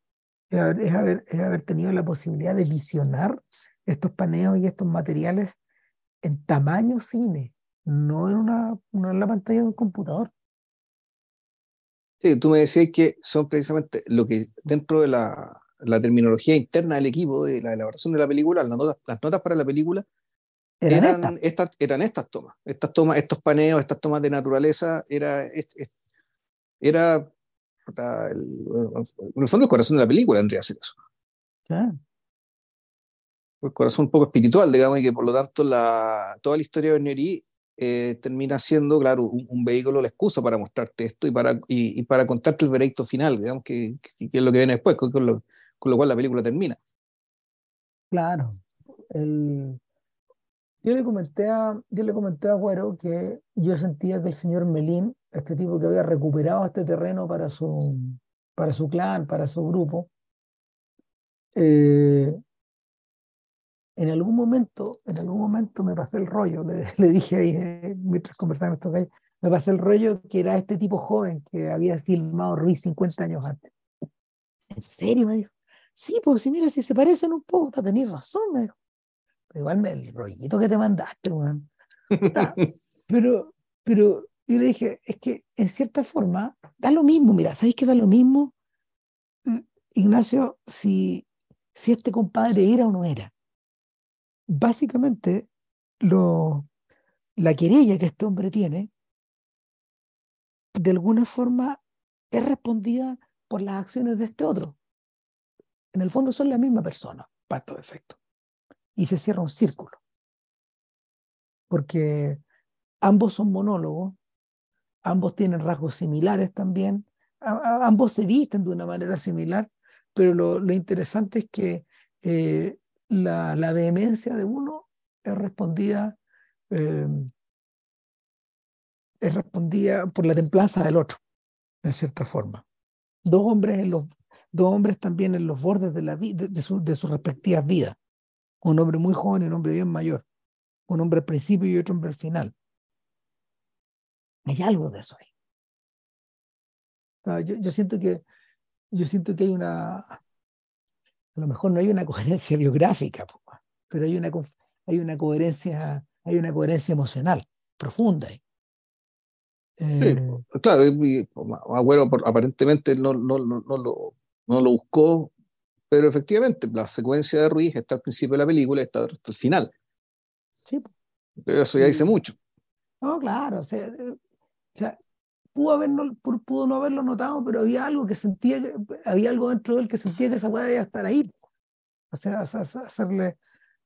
es haber, es haber tenido la posibilidad de visionar estos paneos y estos materiales en tamaño cine no en, una, no en la pantalla de un computador. Sí, tú me decías que son precisamente lo que dentro de la, la terminología interna del equipo de la elaboración de la película, las notas, las notas para la película eran, estas? eran estas tomas, estas tomas, estos paneos, estas tomas de naturaleza, era, era el, en el fondo el corazón de la película tendría que ser eso. El corazón un poco espiritual, digamos, y que por lo tanto la, toda la historia de Neri eh, termina siendo, claro, un, vehículo la excusa para mostrarte esto y para, y, para contarte el veredicto final, digamos, que, es lo que viene después, con lo, con lo cual la película termina. Claro. El... Yo le comenté a, yo le comenté a que yo sentía que el señor Melín, este tipo que había recuperado este terreno para su, para su clan, para su grupo, eh, en algún momento, en algún momento me pasé el rollo, le, dije ahí, eh, mientras conversábamos esto, me pasé el rollo que era este tipo joven que había filmado Ruiz 50 años antes. ¿En serio? Me dijo. Sí, pues si mira, si se parecen un poco, te tenés razón, me dijo. Pero igual me, el rollito que te mandaste, weón. pero, pero yo le dije, es que en cierta forma da lo mismo, mira, ¿sabéis que da lo mismo? Mm, Ignacio, si, si este compadre era o no era básicamente lo, la querella que este hombre tiene, de alguna forma es respondida por las acciones de este otro. En el fondo son la misma persona, para todo efecto. Y se cierra un círculo. Porque ambos son monólogos, ambos tienen rasgos similares también, ambos se visten de una manera similar, pero lo, interesante es que eh, la, vehemencia de uno es respondida, eh, es respondida por la templanza del otro, en cierta forma. Dos hombres, en los, dos hombres también en los bordes de, la vida, de, su, de sus respectivas vidas. Un hombre muy joven y un hombre bien mayor. Un hombre al principio y otro hombre al final. Hay algo de eso ahí. yo, yo, siento que yo siento que hay una a lo mejor no hay una coherencia biográfica, pero hay una hay una coherencia, hay una coherencia emocional profunda. Sí, eh, claro, Agüero aparentemente no, no, no, no, lo, no lo buscó, pero efectivamente la secuencia de Ruiz está al principio de la película y está hasta el final. Sí. Pero eso ya dice mucho. No, claro, o sea, eh, pudo, haberlo, pudo no haberlo notado, pero había algo que sentía, había algo dentro de él que sentía que esa puede estar ahí. O sea, hacerle,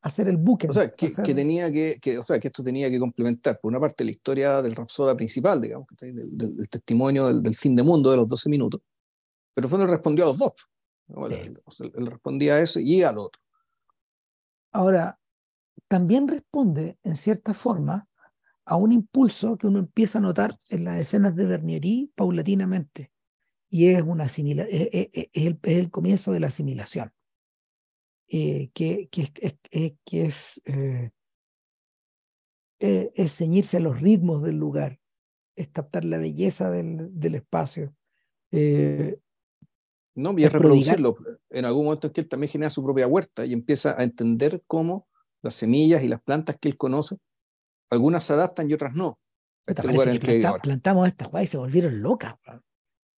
hacer el buque. O sea, que, tenía que, que, o sea, que esto tenía que complementar, por una parte, la historia del Rapsoda principal, digamos, del, del, testimonio del, fin de mundo de los 12 minutos, pero fue donde respondió a los dos. Él, respondía a eso y al otro. Ahora, también responde, en cierta forma, a un impulso que uno empieza a notar en las escenas de Bernieri paulatinamente, y es, una asimila es, es, el, es el comienzo de la asimilación. Eh, que, que, que, que es, eh, eh, es ceñirse a los ritmos del lugar, es captar la belleza del, del espacio. No, y es reproducirlo. En algún momento es que él también genera su propia huerta y empieza a entender cómo las semillas y las plantas que él conoce, algunas se adaptan y otras no. Este lugar que plantamos estas guay y se volvieron locas.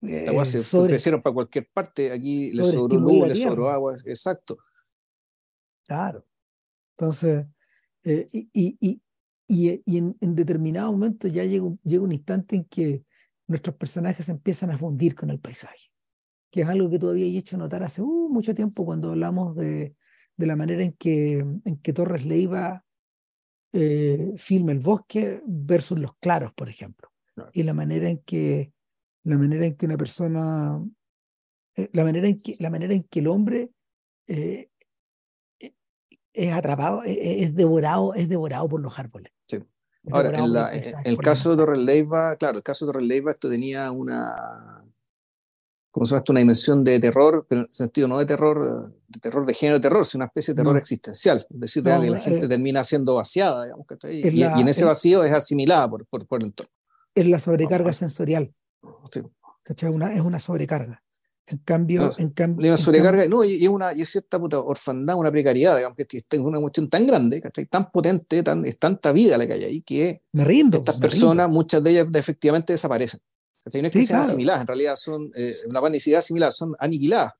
Eh, se crecieron para cualquier parte, aquí le sobró luz, le sobró agua, exacto. Claro. Entonces, eh, y, y, y, y en, en, determinado momento ya llega un, llega un instante en que nuestros personajes empiezan a fundir con el paisaje, que es algo que todavía he hecho notar hace uh, mucho tiempo cuando hablamos de, de, la manera en que, en que Torres Leiva eh, filma el bosque versus los claros, por ejemplo, claro. y la manera en que la manera en que una persona, eh, la manera en que la manera en que el hombre eh, es atrapado, es, es, devorado, es devorado por los árboles. Sí. Ahora, en, la, en el caso de Torres Leiva, claro, el caso de Torres Leiva, esto tenía una, ¿cómo se llama esto? Una dimensión de terror, pero en el sentido no de terror, de terror de género de terror, sino una especie de terror no. existencial. Es decir, no, que la gente eh, termina siendo vaciada, digamos, que y, la, y, en ese vacío es asimilada por, por, por, el entorno. Es la sobrecarga sensorial. Sí. Una, es una sobrecarga. En cambio, en cambio. Una sobrecarga, cambio, no, y es una y es cierta puta orfandad, una precariedad, digamos, que es una cuestión tan grande, ¿cachai? tan potente, tan, es tanta vida la que hay ahí, que me rindo, estas me personas, rindo. muchas de ellas efectivamente desaparecen. Es que sí, sean claro. asimiladas, en realidad son eh, una panicidad similar, son aniquiladas.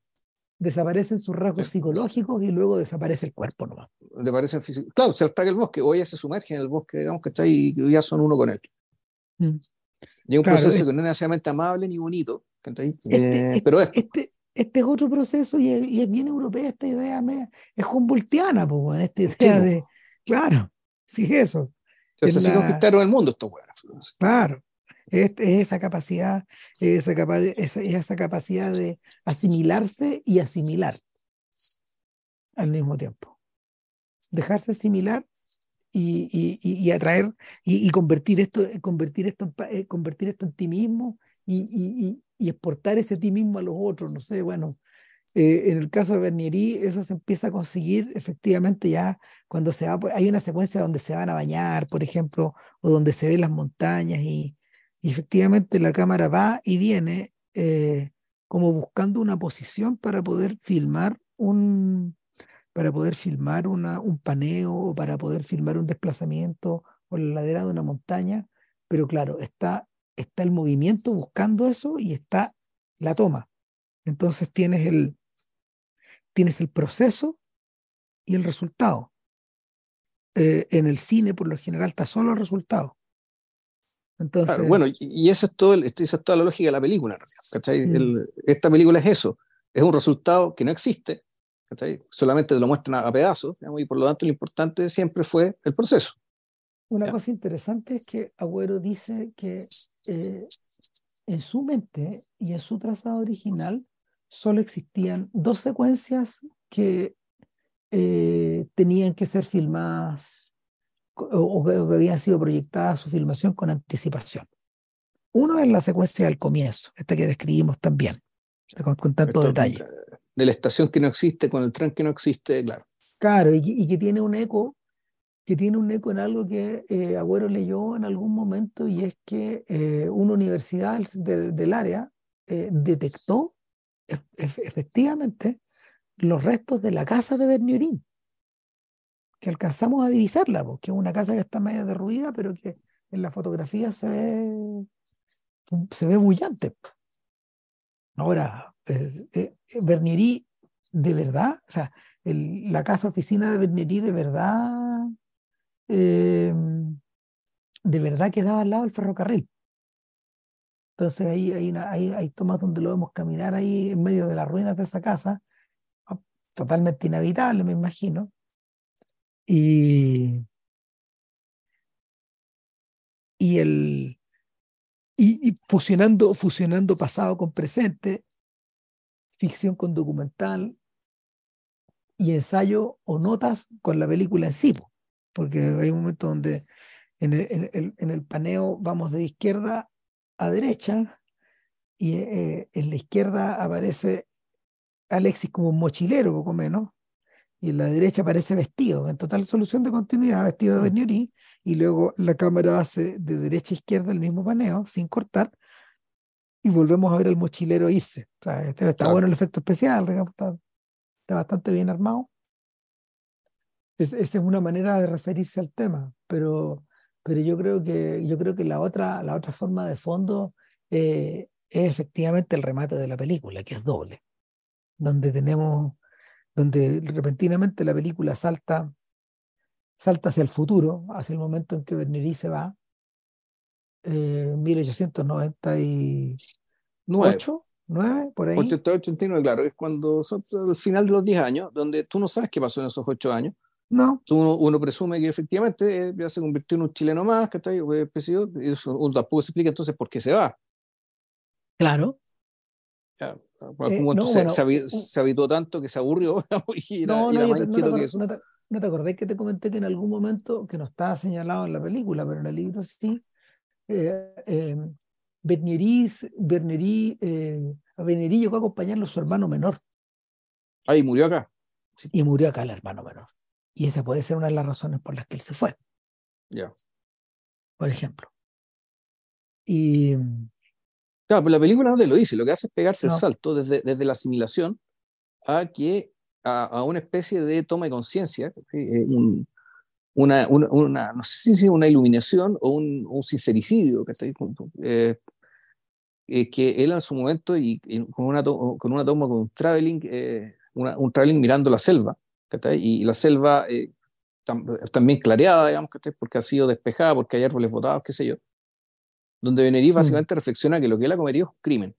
Desaparecen sus rasgos psicológicos y luego desaparece el cuerpo nomás. Desaparecen. Claro, se ataca el bosque, o ella se sumerge en el bosque, digamos, ¿cachai? Y ya son uno con él. Mm. Y es un claro, proceso es... que no es necesariamente amable ni bonito, este, eh, pero este, este, este, es otro proceso y es, y es bien europea esta idea, es humboldtiana, pues, esta idea sí, de, claro, sí es eso. Entonces, así la... conquistaron el mundo estos buenos. Claro, es, es, esa capacidad, esa, capa esa, esa capacidad de asimilarse y asimilar al mismo tiempo. Dejarse asimilar y, y, y, atraer y, convertir esto, convertir esto, en, convertir esto en ti mismo y, exportar ese ti mismo a los otros. No sé, bueno, eh, en el caso de Bernieri, eso se empieza a conseguir efectivamente ya cuando se va, hay una secuencia donde se van a bañar, por ejemplo, o donde se ven las montañas y, y efectivamente la cámara va y viene eh, como buscando una posición para poder filmar un para poder filmar una, un paneo o para poder filmar un desplazamiento por la ladera de una montaña, pero claro, está, está el movimiento buscando eso y está la toma. Entonces tienes el, tienes el proceso y el resultado. Eh, en el cine, por lo general, está solo el resultado. Entonces, claro, bueno, y eso es, todo, esa es toda la lógica de la película. ¿cachai? Mm. El, esta película es eso, es un resultado que no existe, ¿cachai? solamente te lo muestran a, a pedazos, digamos, y por lo tanto lo importante siempre fue el proceso. Una ¿ya? cosa interesante es que Agüero dice que eh, en su mente y en su trazado original solo existían dos secuencias que, eh, tenían que ser filmadas o, que habían sido proyectadas su filmación con anticipación. Uno es la secuencia del comienzo, esta que describimos también, con, tanto detalle. De la estación que no existe, con el tren que no existe, claro. Claro, y, que tiene un eco, que tiene un eco en algo que eh, Agüero leyó en algún momento, y es que eh, una universidad del, área eh, detectó efectivamente los restos de la casa de Berniorín que alcanzamos a divisarla, porque es una casa que está medio derruida, pero que en la fotografía se ve, se ve bullante. Ahora, eh, Bernieri, de verdad, o sea, la casa oficina de Bernieri, de verdad, em, de verdad quedaba al lado del ferrocarril. Entonces ahí hay, una, hay, hay tomas donde lo vemos caminar ahí en medio de las ruinas de esa casa, totalmente inhabitable, me imagino, y, y, el, y, fusionando, fusionando pasado con presente, ficción con documental y ensayo o notas con la película en sí, porque hay un momento donde en el, en el, paneo vamos de izquierda a derecha y eh, en la izquierda aparece Alexis como un mochilero, poco menos, y en la derecha aparece vestido, en total solución de continuidad, vestido de mm. Bernieri, y luego la cámara hace de derecha a izquierda el mismo paneo, sin cortar, y volvemos a ver al mochilero irse. O sea, este, está bueno el efecto especial, digamos, está, bastante bien armado. esa es una manera de referirse al tema, pero, pero yo, creo que, yo creo que la otra, la otra forma de fondo eh, es efectivamente el remate de la película, que es doble, donde tenemos donde repentinamente la película salta, salta hacia el futuro, hacia el momento en que Bernerí se va, eh, 1898, 9, por ahí. 1889, claro, es cuando son el final de los 10 años, donde tú no sabes qué pasó en esos 8 años. No. Uno, uno, presume que efectivamente eh, ya se convirtió en un chileno más, que está ahí, y eso, tampoco se explica entonces por qué se va. Claro. Ya, eh, no, se, habitó tanto que se aburrió y no, no, te, No te acordás que te comenté que en algún momento, que no estaba señalado en la película, pero en el libro sí, eh, eh, Bernieri, eh, a Bernieri llegó a acompañarlo a su hermano menor. Ah, y murió acá. Y murió acá el hermano menor. Y esa puede ser una de las razones por las que él se fue. Ya. Por ejemplo. Y, Claro, pero la película no te lo dice, lo que hace es pegarse el salto desde, desde la asimilación a que a, una especie de toma de conciencia, eh, una, una, no sé si es una iluminación o un, un sincericidio, eh, eh, que él en su momento y, con, una con una toma con un traveling, eh, un traveling mirando la selva, y, la selva también clareada, digamos, porque ha sido despejada, porque hay árboles botados, qué sé yo donde Benedí mm. básicamente reflexiona que lo que él ha cometido es un crimen.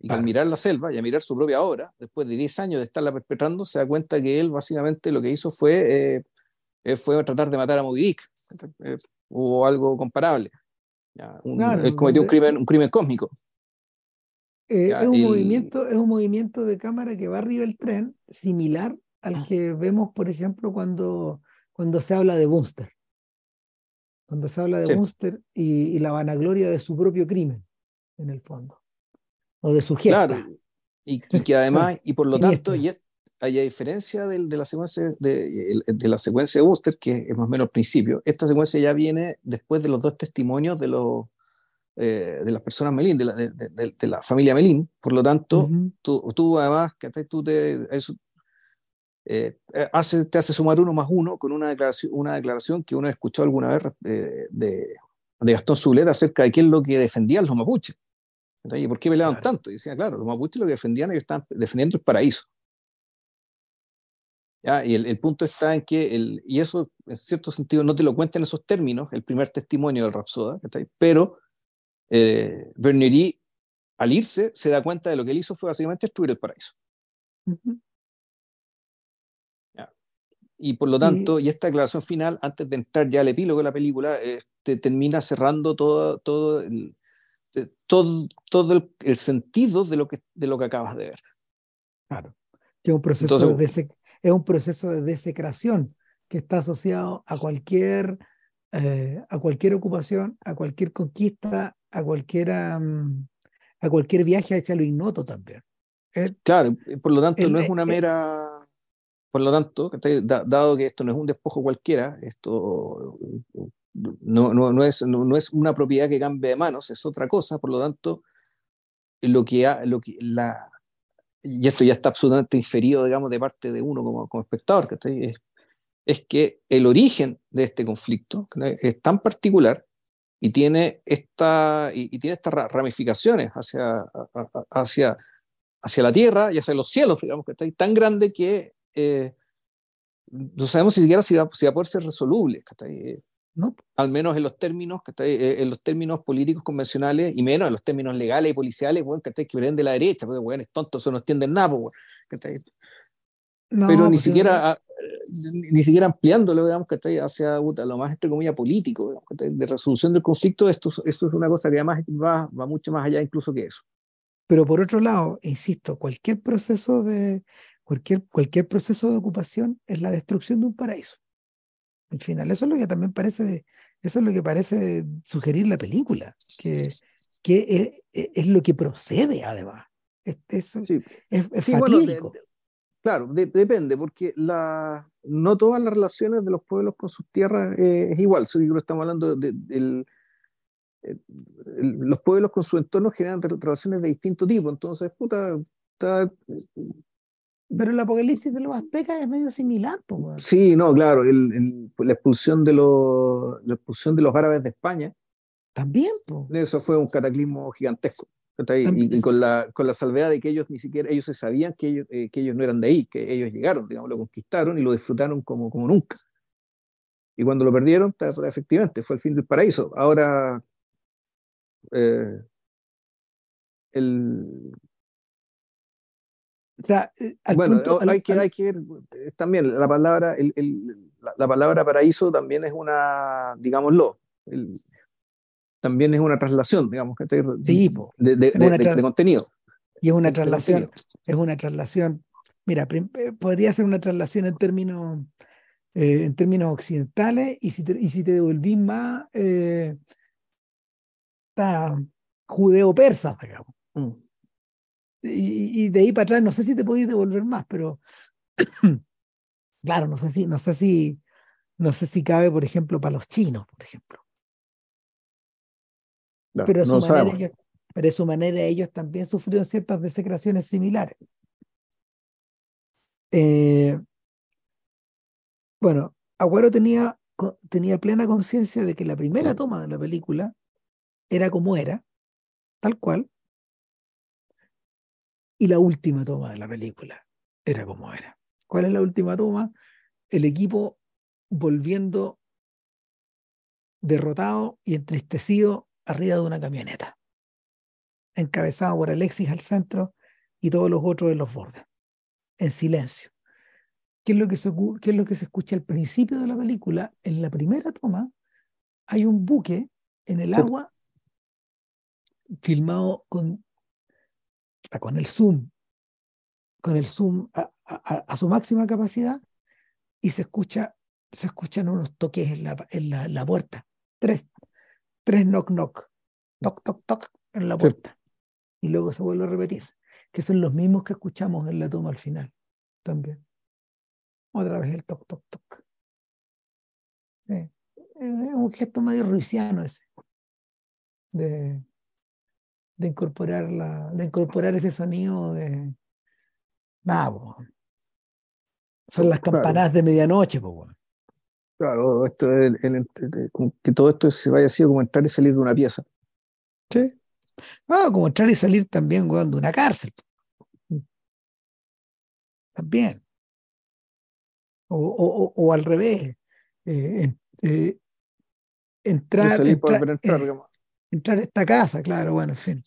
Y que al mirar la selva y a mirar su propia obra, después de 10 años de estarla perpetrando, se da cuenta que él básicamente lo que hizo fue, eh, eh, fue tratar de matar a Moby Dick, eh, o algo comparable. él cometió un crimen, un crimen cósmico. es, un movimiento, es un movimiento de cámara que va arriba del tren, similar al que vemos, por ejemplo, cuando, cuando se habla de Bunster cuando se habla de Munster y, la vanagloria de su propio crimen, en el fondo, o de su gesta. Claro, y, que además, y por lo tanto, y hay diferencia de, de, la secuencia de, de, la secuencia de Buster, que es más o menos al principio, esta secuencia ya viene después de los dos testimonios de los eh, de las personas Melín, de la, de, la familia Melín, por lo tanto, tú, tú, además, que tú te, eh, eh, hace, te hace sumar uno más uno con una declaración, una declaración que uno escuchó alguna vez eh, de, de, Gastón Zulet acerca de qué es lo que defendían los mapuches. ¿Y por qué peleaban tanto? Y decía, claro, los mapuches lo que defendían es que estaban defendiendo el paraíso. ¿Ya? Y el, el, punto está en que, el, y eso en cierto sentido no te lo cuenta en esos términos, el primer testimonio del Rapsoda, pero eh, Bernery, al irse, se da cuenta de lo que él hizo fue básicamente destruir el paraíso. Y por lo tanto, y, esta declaración final, antes de entrar ya al epílogo de la película, te termina cerrando todo, todo, el, todo, todo el, sentido de lo, que, de lo que acabas de ver. Claro. Que es un proceso, de, es un proceso de desecración que está asociado a cualquier, eh, a cualquier ocupación, a cualquier conquista, a cualquier, a cualquier viaje hacia lo ignoto también. claro, por lo tanto no es una mera... Por lo tanto, dado que esto no es un despojo cualquiera, esto no, no, no, es, no, es una propiedad que cambie de manos, es otra cosa, por lo tanto, lo que, lo que la, y esto ya está absolutamente inferido, digamos, de parte de uno como, como espectador, es, es que el origen de este conflicto es tan particular y tiene, esta, y, tiene estas ramificaciones hacia, hacia, hacia la tierra y hacia los cielos, digamos, que está tan grande que eh, no sabemos si siquiera si va, si va a poder ser resoluble. ¿no? Al menos en los términos, eh, en los términos políticos convencionales y menos en los términos legales y policiales, bueno, que vienen de la derecha, porque bueno, es tonto, eso no entienden nada, pues, pero ni pues, siquiera ni siquiera ampliándolo, digamos, que está hacia lo más, entre comillas, político, de resolución del conflicto, esto, esto es una cosa que además va, va mucho más allá incluso que eso. Pero por otro lado, insisto, cualquier proceso de, cualquier, cualquier proceso de ocupación es la destrucción de un paraíso. Al final, eso es lo que también parece, eso es lo que parece sugerir la película, que, que es, es lo que procede además. Es, es, es fatídico. claro, depende, porque la, no todas las relaciones de los pueblos con sus tierras eh, es igual. estamos hablando de, los pueblos con su entorno generan relaciones de distinto tipo. Entonces, puta, está, pero el apocalipsis de los aztecas es medio similar. sí, no, claro. la, expulsión de los, la expulsión de los árabes de España. También, pues. Eso fue un cataclismo gigantesco. Y, con, la, con la salvedad de que ellos ni siquiera, ellos se sabían que ellos, eh, que ellos no eran de ahí, que ellos llegaron, digamos, lo conquistaron y lo disfrutaron como, como nunca. Y cuando lo perdieron, efectivamente, fue el fin del paraíso. Ahora, eh, el, o sea, eh, bueno, hay, que, hay que ver eh, también la palabra, el, la, palabra paraíso también es una, digámoslo, también es una traslación, digamos, que de, de, contenido. Y es una traslación, es una traslación, mira, eh, podría ser una traslación en términos, en términos occidentales, y si te, y si te devolvís más, está judeo-persa, digamos. Mm y, de ahí para atrás no sé si te podéis devolver más, pero claro, no sé si, no sé si, no sé si cabe, por ejemplo, para los chinos, por ejemplo. pero, su manera, ellos, pero de su manera ellos también sufrieron ciertas desecraciones similares. Eh, bueno, Agüero tenía, tenía plena conciencia de que la primera toma de la película era como era, tal cual, y la última toma de la película era como era. ¿Cuál es la última toma? El equipo volviendo derrotado y entristecido arriba de una camioneta, encabezado por Alexis al centro y todos los otros en los bordes, en silencio. ¿Qué es, lo que se, ¿Qué es lo que se escucha al principio de la película? En la primera toma hay un buque en el agua filmado con con el zoom, con el zoom a, su máxima capacidad y se escucha, se escuchan unos toques en la, en la, puerta. Tres, tres knock knock, toc toc toc en la puerta. Y luego se vuelve a repetir, que son los mismos que escuchamos en la toma al final también. Otra vez el toc toc toc. Es un gesto medio ruisiano ese. De, de incorporar, la, de incorporar ese sonido de... Son las campanadas de medianoche, po, Claro, esto que todo esto se vaya así como entrar y salir de una pieza. Sí. Ah, como entrar y salir también, weón, de una cárcel. También. O, o, o, al revés. Eh, eh, entrar, entrar, entrar a esta casa, claro, bueno, en fin.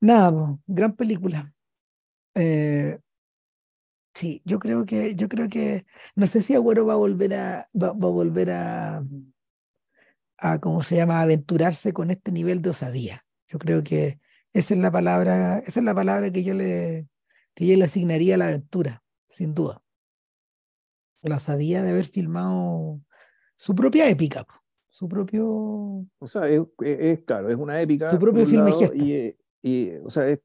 Nada, gran película. Eh, sí, yo creo que, yo creo que, no sé si Agüero va a volver a, va, a volver a, a, ¿cómo se llama?, aventurarse con este nivel de osadía. Yo creo que esa es la palabra, esa es la palabra que yo le, que yo le asignaría a la aventura, sin duda. la osadía de haber filmado su propia épica, su propio... O sea, es, es- claro, es una épica. Su propio filme lado, gesta. y, y, o sea, es-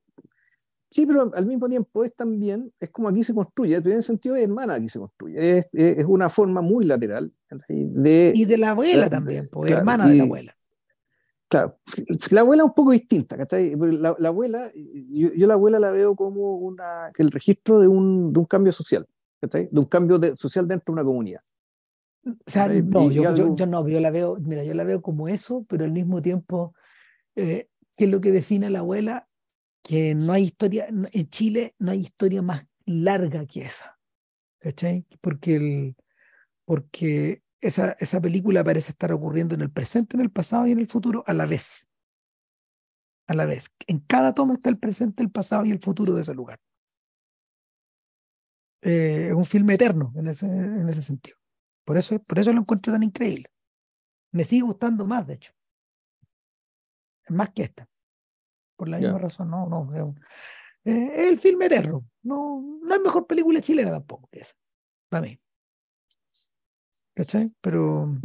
sí, pero al mismo tiempo es también, es como aquí se construye, en ese sentido es hermana aquí se construye, es, es, una forma muy lateral de, Y de la abuela eh, también, pues claro, hermana de la abuela. Claro, la abuela es un poco distinta, ¿cachai? La, la abuela, yo, yo la abuela la veo como una, el registro de un, de un cambio social, ¿cachai? De un cambio de- social dentro de una comunidad. O sea, y- no, yo, yo, yo no, yo la veo, mira, yo la veo como eso, pero al mismo tiempo, eh, ¿qué es lo que define a la abuela? Que no hay historia, en Chile no hay historia más larga que esa, ¿cachai? Porque, el, porque esa, esa película parece estar ocurriendo en el presente, en el pasado y en el futuro a la vez. A la vez. En cada toma está el presente, el pasado y el futuro de ese lugar. Eh, es un filme eterno en ese, en ese sentido. Por eso, por eso lo encuentro tan increíble. Me sigue gustando más, de hecho. Más que esta. Por la misma razón, no, no. Es, un- eh, el filme eterno. No, no es mejor película chilena tampoco que esa. Para mí. ¿Cachai? Pero,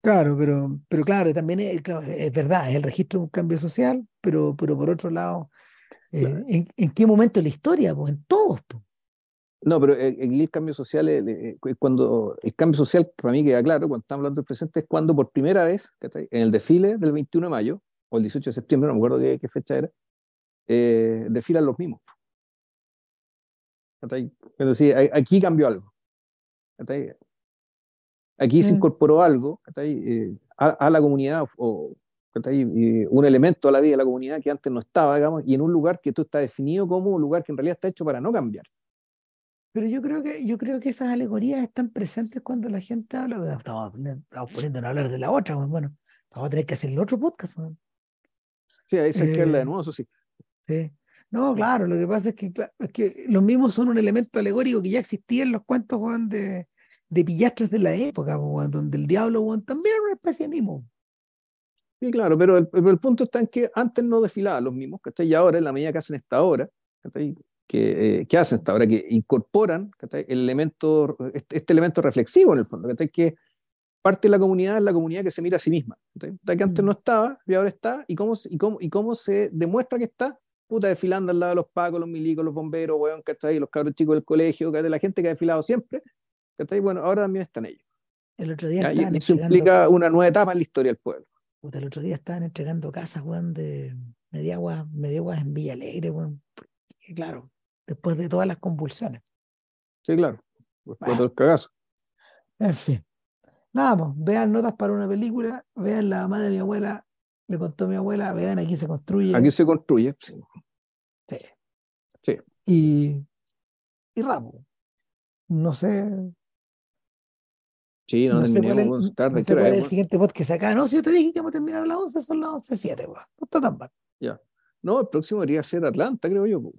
claro, pero, pero claro, también es, claro, es verdad, es el registro de un cambio social, pero, pero por otro lado, eh, Claro. ¿en, en qué momento de la historia? Pues en todos. pues. No, pero el, el cambio social, es- es cuando el cambio social, para mí queda claro, cuando estamos hablando del presente, es cuando por primera vez, en el desfile del 21 de mayo, o el 18 de septiembre, no me acuerdo qué, qué fecha era, eh, desfilan los mismos. Pero sí, aquí cambió algo. Aquí se Mm. incorporó algo. Eh, a, a la comunidad, o un elemento a la vida de la comunidad que antes no estaba, digamos, y en un lugar que tú está definido como un lugar que en realidad está hecho para no cambiar. Pero yo creo que, yo creo que esas alegorías están presentes cuando la gente habla. Estamos, estamos poniendo a hablar de la otra, bueno, bueno, vamos a tener que hacer el otro podcast. bueno. Sí, ahí se verla de Eh, nuevo, eso sí. Sí. No, claro, lo que pasa es que, cla- es que los mismos son un elemento alegórico que ya existía en los cuentos weón, de, de pillastres de la época, donde el diablo weón, también era una especie de mimo. Sí, claro, pero el, pero el punto está en que antes no desfilaban los mismos, ¿cachai? Y ahora, en la medida que hacen esta obra, ¿cachai? Que, eh, que hacen esta obra, que incorporan. El elemento, este, este elemento reflexivo en el fondo. Que parte de la comunidad es la comunidad que se mira a sí misma, Que antes Mm. no estaba y ahora está, y cómo, se- y cómo, y cómo se demuestra que está, puta, desfilando al lado de los pacos, los milicos, los bomberos, weón, ¿cachai? Los cabros chicos del colegio, ¿cachai? La gente que ha desfilado siempre, ¿cachai? Bueno, ahora también están ellos. El otro día. Y eso entregando, implica una nueva etapa en la historia del pueblo. puta, el otro día estaban entregando casas, weón, de Mediaguas, Mediaguas en Villa Alegre, weón. Claro, después de todas las convulsiones. Sí, claro. Después de Bueno. todo el cagazo. En fin. Nada, pues, vean notas para una película, vean la mamá de mi abuela, le contó mi abuela, vean aquí se construye. Aquí se construye. sí. Sí. Sí. Y, y Ramo. No sé, Sí, no, no sé no tarde. sé ¿qué hora cuál es, el siguiente podcast acá. No, si yo te dije que vamos a terminar a las 11, son las 11.07, weón. No está tan mal. Ya. No, el próximo debería ser Atlanta, creo yo. po.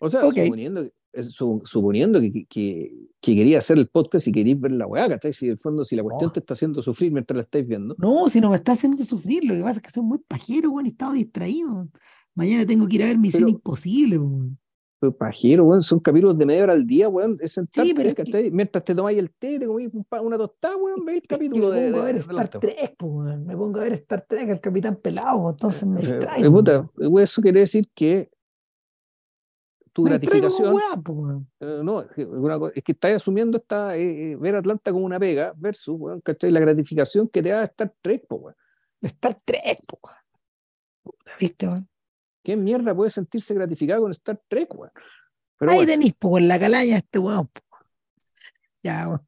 O sea, suponiendo, su- suponiendo que, que, que quería hacer el podcast y queréis ver la weá, ¿cachai? Si en el fondo, si la cuestión No. te está haciendo sufrir mientras la estáis viendo. No, si no me está haciendo sufrir, lo que pasa es que soy muy pajero, weón, y estaba distraído. Mañana tengo que ir a ver Misión Pero- Imposible, weón. Pero pajero, weón, son capítulos de media hora al día, weón. Es sentarte, pero es que-. Mientras te tomáis el té, te comís una tostada, weón, veis el capítulo me de, pongo a de- ver de Star. Trek, weón. Me pongo a ver Star Trek, el Capitán Pelado, entonces me Eh, distraigo. eh, puta, eso quiere decir que tu Me gratificación. Eh, no, es que, una co- es que estás asumiendo esta, eh, eh, ver Atlanta como una pega versus, ¿cachai? La gratificación que te da Star Trek, po, weón. Star Trek, po, weón. Puta, ¿Viste, weón? ¿Qué mierda puede sentirse gratificado con Star Trek, weón? Ahí bueno, tenís, po, con la calaña este weón. Ya, weón.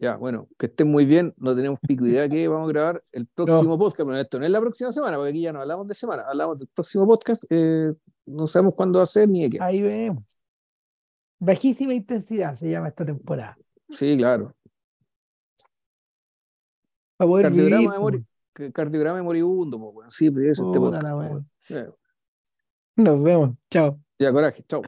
Ya, bueno, que estén muy bien. No tenemos pico idea que vamos a grabar el próximo podcast. Pero esto no es la próxima semana, porque aquí ya no hablamos de semana, hablamos del próximo podcast. eh, no sabemos cuándo va a ser ni de qué. Ahí vemos. Bajísima intensidad se llama esta temporada. Sí, claro. Para poder Cardiograma, vivir. de mori- cardiograma de moribundo, po, weón. Sí, pero eso es este Puta podcast, la Nos vemos. Chao. Ya, coraje, chao.